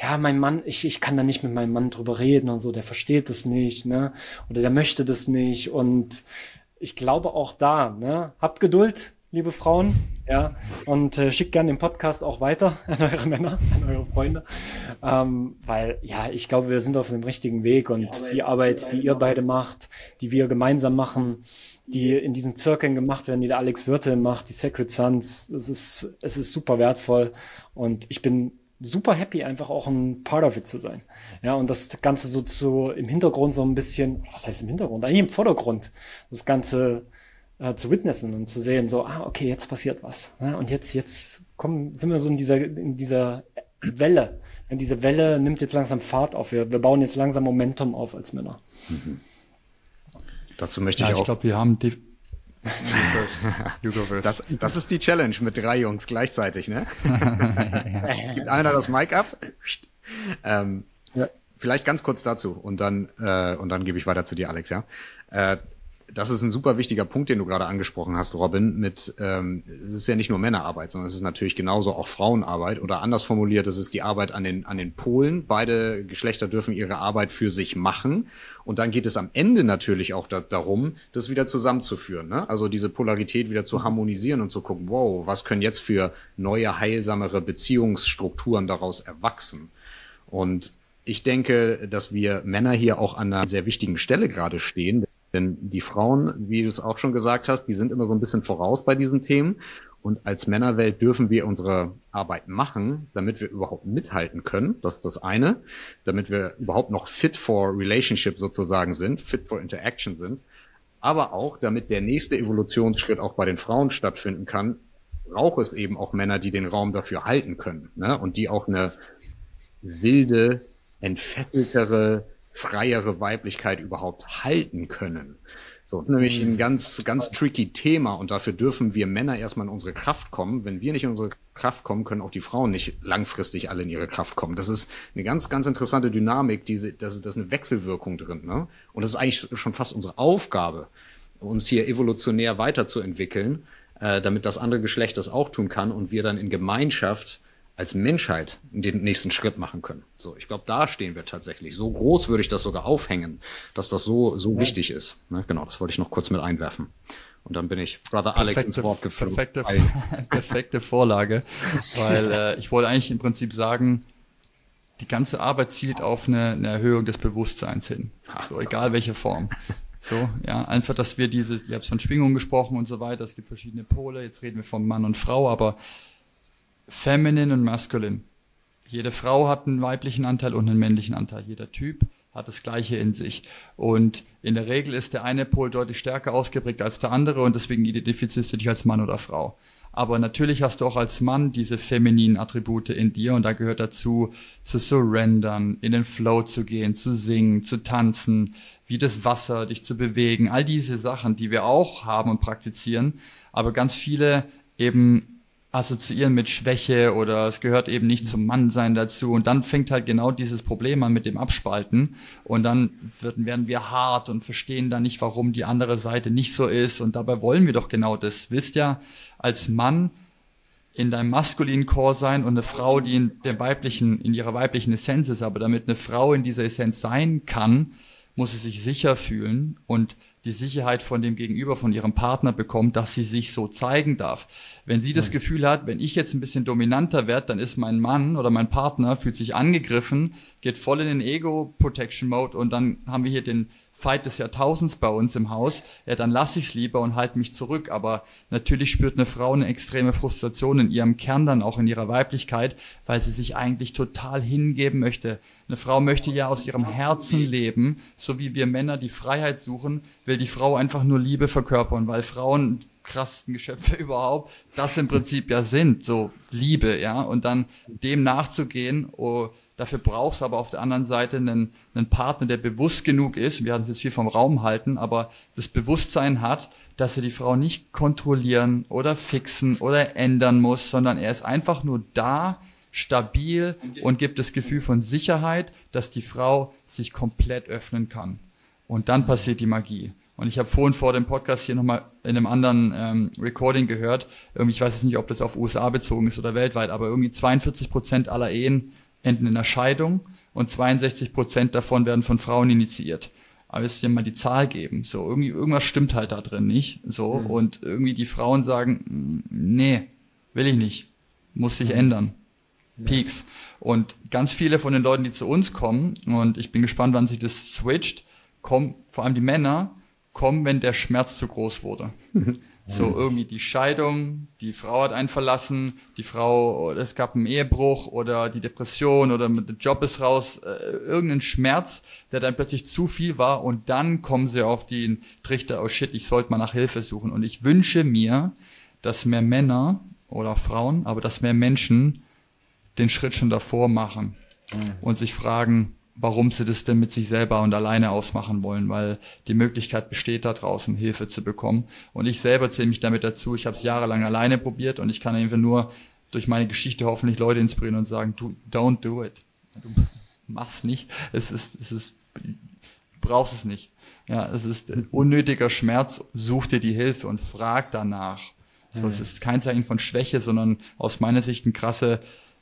ja, mein Mann, ich, ich kann da nicht mit meinem Mann drüber reden und so, der versteht das nicht, ne? Oder der möchte das nicht. Und ich glaube auch da, ne? Habt Geduld, liebe Frauen. Ja, und äh, schickt gerne den Podcast auch weiter an eure Männer, an eure Freunde. Ähm, weil, ja, ich glaube, wir sind auf dem richtigen Weg und die Arbeit, die, Arbeit, die ihr beide macht, die wir gemeinsam machen, die in diesen Zirkeln gemacht werden, die der Alex Wirte macht, die Sacred Sons, es ist, es ist super wertvoll und ich bin super happy, einfach auch ein Part of it zu sein. Ja, und das Ganze so zu, im Hintergrund so ein bisschen, was heißt im Hintergrund? Eigentlich im Vordergrund. Das Ganze äh, zu witnessen und zu sehen, so, ah, okay, jetzt passiert was. Ne? Und jetzt, jetzt kommen, sind wir so in dieser, in dieser Welle. Und diese Welle nimmt jetzt langsam Fahrt auf. Wir, wir bauen jetzt langsam Momentum auf als Männer. Mhm. Dazu möchte ja, ich auch. Ich glaube, wir haben die. das, das ist die Challenge mit drei Jungs gleichzeitig, ne? Gibt einer das Mic ab? ähm, ja. Vielleicht ganz kurz dazu und dann äh, und dann gebe ich weiter zu dir, Alex. Ja, äh, das ist ein super wichtiger Punkt, den du gerade angesprochen hast, Robin. Mit ähm, es ist ja nicht nur Männerarbeit, sondern es ist natürlich genauso auch Frauenarbeit oder anders formuliert, es ist die Arbeit an den an den Polen. Beide Geschlechter dürfen ihre Arbeit für sich machen und dann geht es am Ende natürlich auch da, darum, das wieder zusammenzuführen. Ne? Also diese Polarität wieder zu harmonisieren und zu gucken, wow, was können jetzt für neue heilsamere Beziehungsstrukturen daraus erwachsen? Und ich denke, dass wir Männer hier auch an einer sehr wichtigen Stelle gerade stehen. Denn die Frauen, wie du es auch schon gesagt hast, die sind immer so ein bisschen voraus bei diesen Themen. Und als Männerwelt dürfen wir unsere Arbeit machen, damit wir überhaupt mithalten können. Das ist das eine. Damit wir überhaupt noch fit for relationship sozusagen sind, fit for interaction sind. Aber auch, damit der nächste Evolutionsschritt auch bei den Frauen stattfinden kann, braucht es eben auch Männer, die den Raum dafür halten können. Ne? Und die auch eine wilde, entfesseltere, freiere Weiblichkeit überhaupt halten können. So, nämlich ein ganz, ganz tricky Thema und dafür dürfen wir Männer erstmal in unsere Kraft kommen. Wenn wir nicht in unsere Kraft kommen, können auch die Frauen nicht langfristig alle in ihre Kraft kommen. Das ist eine ganz, ganz interessante Dynamik, diese, das, das ist eine Wechselwirkung drin. Ne? Und das ist eigentlich schon fast unsere Aufgabe, uns hier evolutionär weiterzuentwickeln, äh, damit das andere Geschlecht das auch tun kann und wir dann in Gemeinschaft als Menschheit den nächsten Schritt machen können. So, ich glaube, da stehen wir tatsächlich. So groß würde ich das sogar aufhängen, dass das so so ja. wichtig ist. Ne? Genau, das wollte ich noch kurz mit einwerfen. Und dann bin ich Brother perfekte, Alex ins Wort geflogen. Perfekte, perfekte Vorlage, weil äh, ich wollte eigentlich im Prinzip sagen, die ganze Arbeit zielt auf eine, eine Erhöhung des Bewusstseins hin. So, egal welche Form. So, ja, einfach, dass wir dieses, ihr habt von Schwingung gesprochen und so weiter, es gibt verschiedene Pole, jetzt reden wir von Mann und Frau, aber Feminine und Masculine. Jede Frau hat einen weiblichen Anteil und einen männlichen Anteil. Jeder Typ hat das Gleiche in sich. Und in der Regel ist der eine Pol deutlich stärker ausgeprägt als der andere und deswegen identifizierst du dich als Mann oder Frau. Aber natürlich hast du auch als Mann diese femininen Attribute in dir und da gehört dazu, zu surrendern, in den Flow zu gehen, zu singen, zu tanzen, wie das Wasser, dich zu bewegen, all diese Sachen, die wir auch haben und praktizieren. Aber ganz viele eben assoziieren mit Schwäche oder es gehört eben nicht zum Mannsein dazu. Und dann fängt halt genau dieses Problem an mit dem Abspalten. Und dann wird, werden wir hart und verstehen dann nicht, warum die andere Seite nicht so ist. Und dabei wollen wir doch genau das. Willst ja als Mann in deinem maskulinen Chor sein und eine Frau, die in der weiblichen, in ihrer weiblichen Essenz ist. Aber damit eine Frau in dieser Essenz sein kann, muss sie sich sicher fühlen und die Sicherheit von dem Gegenüber, von ihrem Partner bekommt, dass sie sich so zeigen darf. Wenn sie das Gefühl hat, wenn ich jetzt ein bisschen dominanter werde, dann ist mein Mann oder mein Partner, fühlt sich angegriffen, geht voll in den Ego-Protection-Mode und dann haben wir hier den Fight des Jahrtausends bei uns im Haus, ja, dann lasse ich es lieber und halte mich zurück. Aber natürlich spürt eine Frau eine extreme Frustration in ihrem Kern, dann auch in ihrer Weiblichkeit, weil sie sich eigentlich total hingeben möchte. Eine Frau möchte ja aus ihrem Herzen leben, so wie wir Männer die Freiheit suchen, will die Frau einfach nur Liebe verkörpern, weil Frauen krassesten Geschöpfe überhaupt, das im Prinzip ja sind, so Liebe, ja, und dann dem nachzugehen, oh, Dafür brauchst du aber auf der anderen Seite einen, einen Partner, der bewusst genug ist. Wir hatten es jetzt viel vom Raum halten, aber das Bewusstsein hat, dass er die Frau nicht kontrollieren oder fixen oder ändern muss, sondern er ist einfach nur da, stabil und gibt das Gefühl von Sicherheit, dass die Frau sich komplett öffnen kann. Und dann passiert die Magie. Und ich habe vorhin vor dem Podcast hier nochmal in einem anderen ähm, Recording gehört, irgendwie, ich weiß jetzt nicht, ob das auf USA bezogen ist oder weltweit, aber irgendwie 42 Prozent aller Ehen enden in einer Scheidung und 62 Prozent davon werden von Frauen initiiert. Aber es ist ja mal die Zahl geben. So, irgendwie, irgendwas stimmt halt da drin nicht. So, mhm. und irgendwie die Frauen sagen, nee, will ich nicht. Muss sich mhm. ändern. Peaks. Und ganz viele von den Leuten, die zu uns kommen, und ich bin gespannt, wann sich das switcht, kommen, vor allem die Männer, kommen, wenn der Schmerz zu groß wurde. So irgendwie die Scheidung, die Frau hat einen verlassen, die Frau, es gab einen Ehebruch oder die Depression oder der Job ist raus, äh, irgendein Schmerz, der dann plötzlich zu viel war und dann kommen sie auf den Trichter, oh shit, ich sollte mal nach Hilfe suchen. Und ich wünsche mir, dass mehr Männer oder Frauen, aber dass mehr Menschen den Schritt schon davor machen mhm. und sich fragen, warum sie das denn mit sich selber und alleine ausmachen wollen, weil die Möglichkeit besteht da draußen, Hilfe zu bekommen. Und ich selber zähle mich damit dazu. Ich habe es jahrelang alleine probiert und ich kann einfach nur durch meine Geschichte hoffentlich Leute inspirieren und sagen, du, don't do it. Du mach's nicht. Es ist, es ist, du brauchst es nicht. Ja, es ist ein unnötiger Schmerz. Such dir die Hilfe und frag danach. So, es ist kein Zeichen von Schwäche, sondern aus meiner Sicht ein krasse,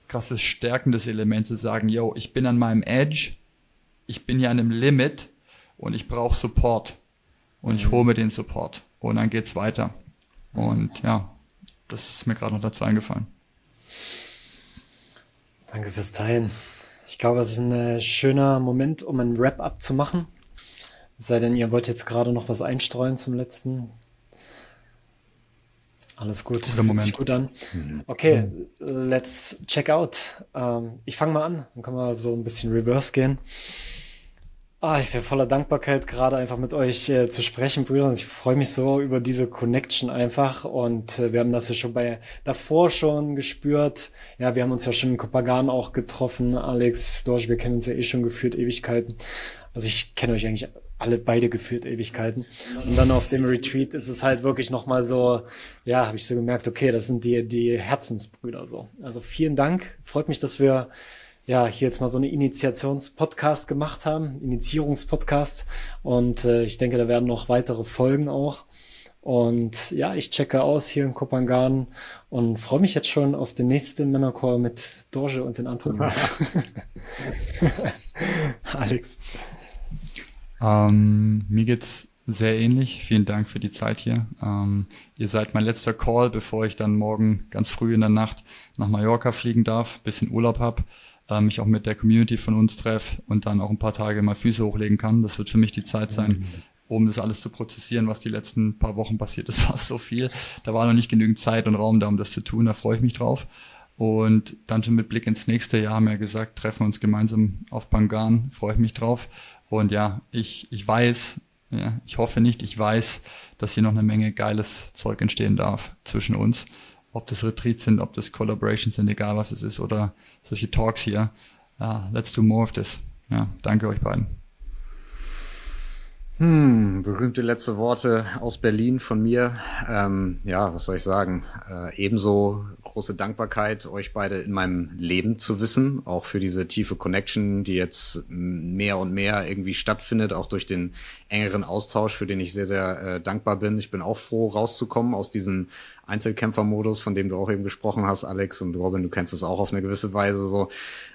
krasses stärkendes Element zu sagen, yo, ich bin an meinem Edge, ich bin ja an einem Limit und ich brauche Support. Und mhm. ich hole mir den Support. Und dann geht's weiter. Und ja, das ist mir gerade noch dazu eingefallen. Danke fürs Teilen. Ich glaube, es ist ein äh, schöner Moment, um ein Wrap-up zu machen. Sei denn, ihr wollt jetzt gerade noch was einstreuen zum letzten. Alles gut. Guter Moment. Sich gut an. Mhm. Okay, let's check out. Ähm, ich fange mal an, dann können wir so ein bisschen reverse gehen. Ah, ich wäre voller Dankbarkeit, gerade einfach mit euch äh, zu sprechen, Brüder. Ich freue mich so über diese Connection einfach. Und äh, wir haben das ja schon bei davor schon gespürt. Ja, wir haben uns ja schon in Kopagan auch getroffen. Alex, Dorsch, wir kennen uns ja eh schon geführt Ewigkeiten. Also ich kenne euch eigentlich alle beide geführt Ewigkeiten. Und dann auf dem Retreat ist es halt wirklich nochmal so, ja, habe ich so gemerkt, okay, das sind die, die Herzensbrüder so. Also vielen Dank. Freut mich, dass wir ja, hier jetzt mal so eine Initiationspodcast gemacht haben, Initiierungspodcast. Und äh, ich denke, da werden noch weitere Folgen auch. Und ja, ich checke aus hier in Kopangan und freue mich jetzt schon auf den nächsten Männerchor mit Dorje und den anderen Alex. Ähm, mir geht's sehr ähnlich. Vielen Dank für die Zeit hier. Ähm, ihr seid mein letzter Call, bevor ich dann morgen ganz früh in der Nacht nach Mallorca fliegen darf, bisschen Urlaub hab äh, mich auch mit der Community von uns treffe und dann auch ein paar Tage mal Füße hochlegen kann. Das wird für mich die Zeit sein, mhm. um das alles zu prozessieren, was die letzten paar Wochen passiert ist. War so viel. Da war noch nicht genügend Zeit und Raum da, um das zu tun. Da freue ich mich drauf. Und dann schon mit Blick ins nächste Jahr haben wir gesagt, treffen wir uns gemeinsam auf Bangan. Freue ich mich drauf. Und ja, ich, ich weiß, ja, ich hoffe nicht, ich weiß, dass hier noch eine Menge geiles Zeug entstehen darf zwischen uns ob das Retreats sind, ob das Collaborations sind, egal was es ist, oder solche Talks hier. Ja, let's do more of this. Ja, danke euch beiden. Hm, berühmte letzte Worte aus Berlin von mir. Ähm, ja, was soll ich sagen? Äh, ebenso große Dankbarkeit, euch beide in meinem Leben zu wissen, auch für diese tiefe Connection, die jetzt mehr und mehr irgendwie stattfindet, auch durch den engeren Austausch, für den ich sehr, sehr äh, dankbar bin. Ich bin auch froh, rauszukommen aus diesem Einzelkämpfermodus, von dem du auch eben gesprochen hast, Alex und Robin, du kennst es auch auf eine gewisse Weise so.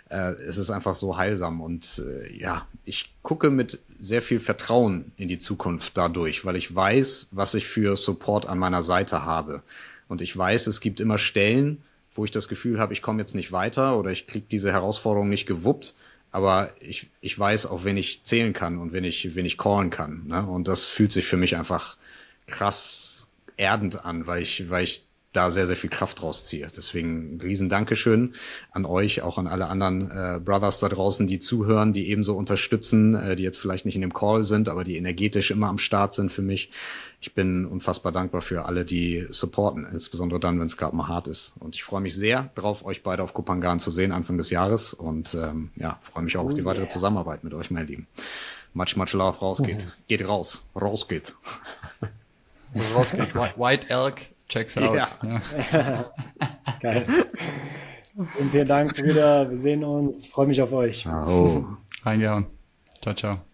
Äh, es ist einfach so heilsam und äh, ja, ich gucke mit sehr viel Vertrauen in die Zukunft dadurch, weil ich weiß, was ich für Support an meiner Seite habe. Und ich weiß, es gibt immer Stellen, wo ich das Gefühl habe, ich komme jetzt nicht weiter oder ich kriege diese Herausforderung nicht gewuppt. Aber ich, ich weiß, auf wen ich zählen kann und wen ich, wen ich callen kann. Ne? Und das fühlt sich für mich einfach krass erdend an, weil ich, weil ich da sehr, sehr viel Kraft draus ziehe. Deswegen ein riesen Dankeschön an euch, auch an alle anderen äh, Brothers da draußen, die zuhören, die ebenso unterstützen, äh, die jetzt vielleicht nicht in dem Call sind, aber die energetisch immer am Start sind für mich. Ich bin unfassbar dankbar für alle, die supporten, insbesondere dann, wenn es gerade mal hart ist. Und ich freue mich sehr darauf, euch beide auf Kupangan zu sehen Anfang des Jahres und ähm, ja, freue mich auch oh auf die yeah. weitere Zusammenarbeit mit euch, meine Lieben. Much, much love, rausgeht. Mhm. Geht raus, rausgeht. rausgeht. White Elk checks out. Ja. ja. Geil. Und vielen Dank, Brüder. Wir sehen uns. Ich freue mich auf euch. Oh. Reingehauen. Ciao, ciao.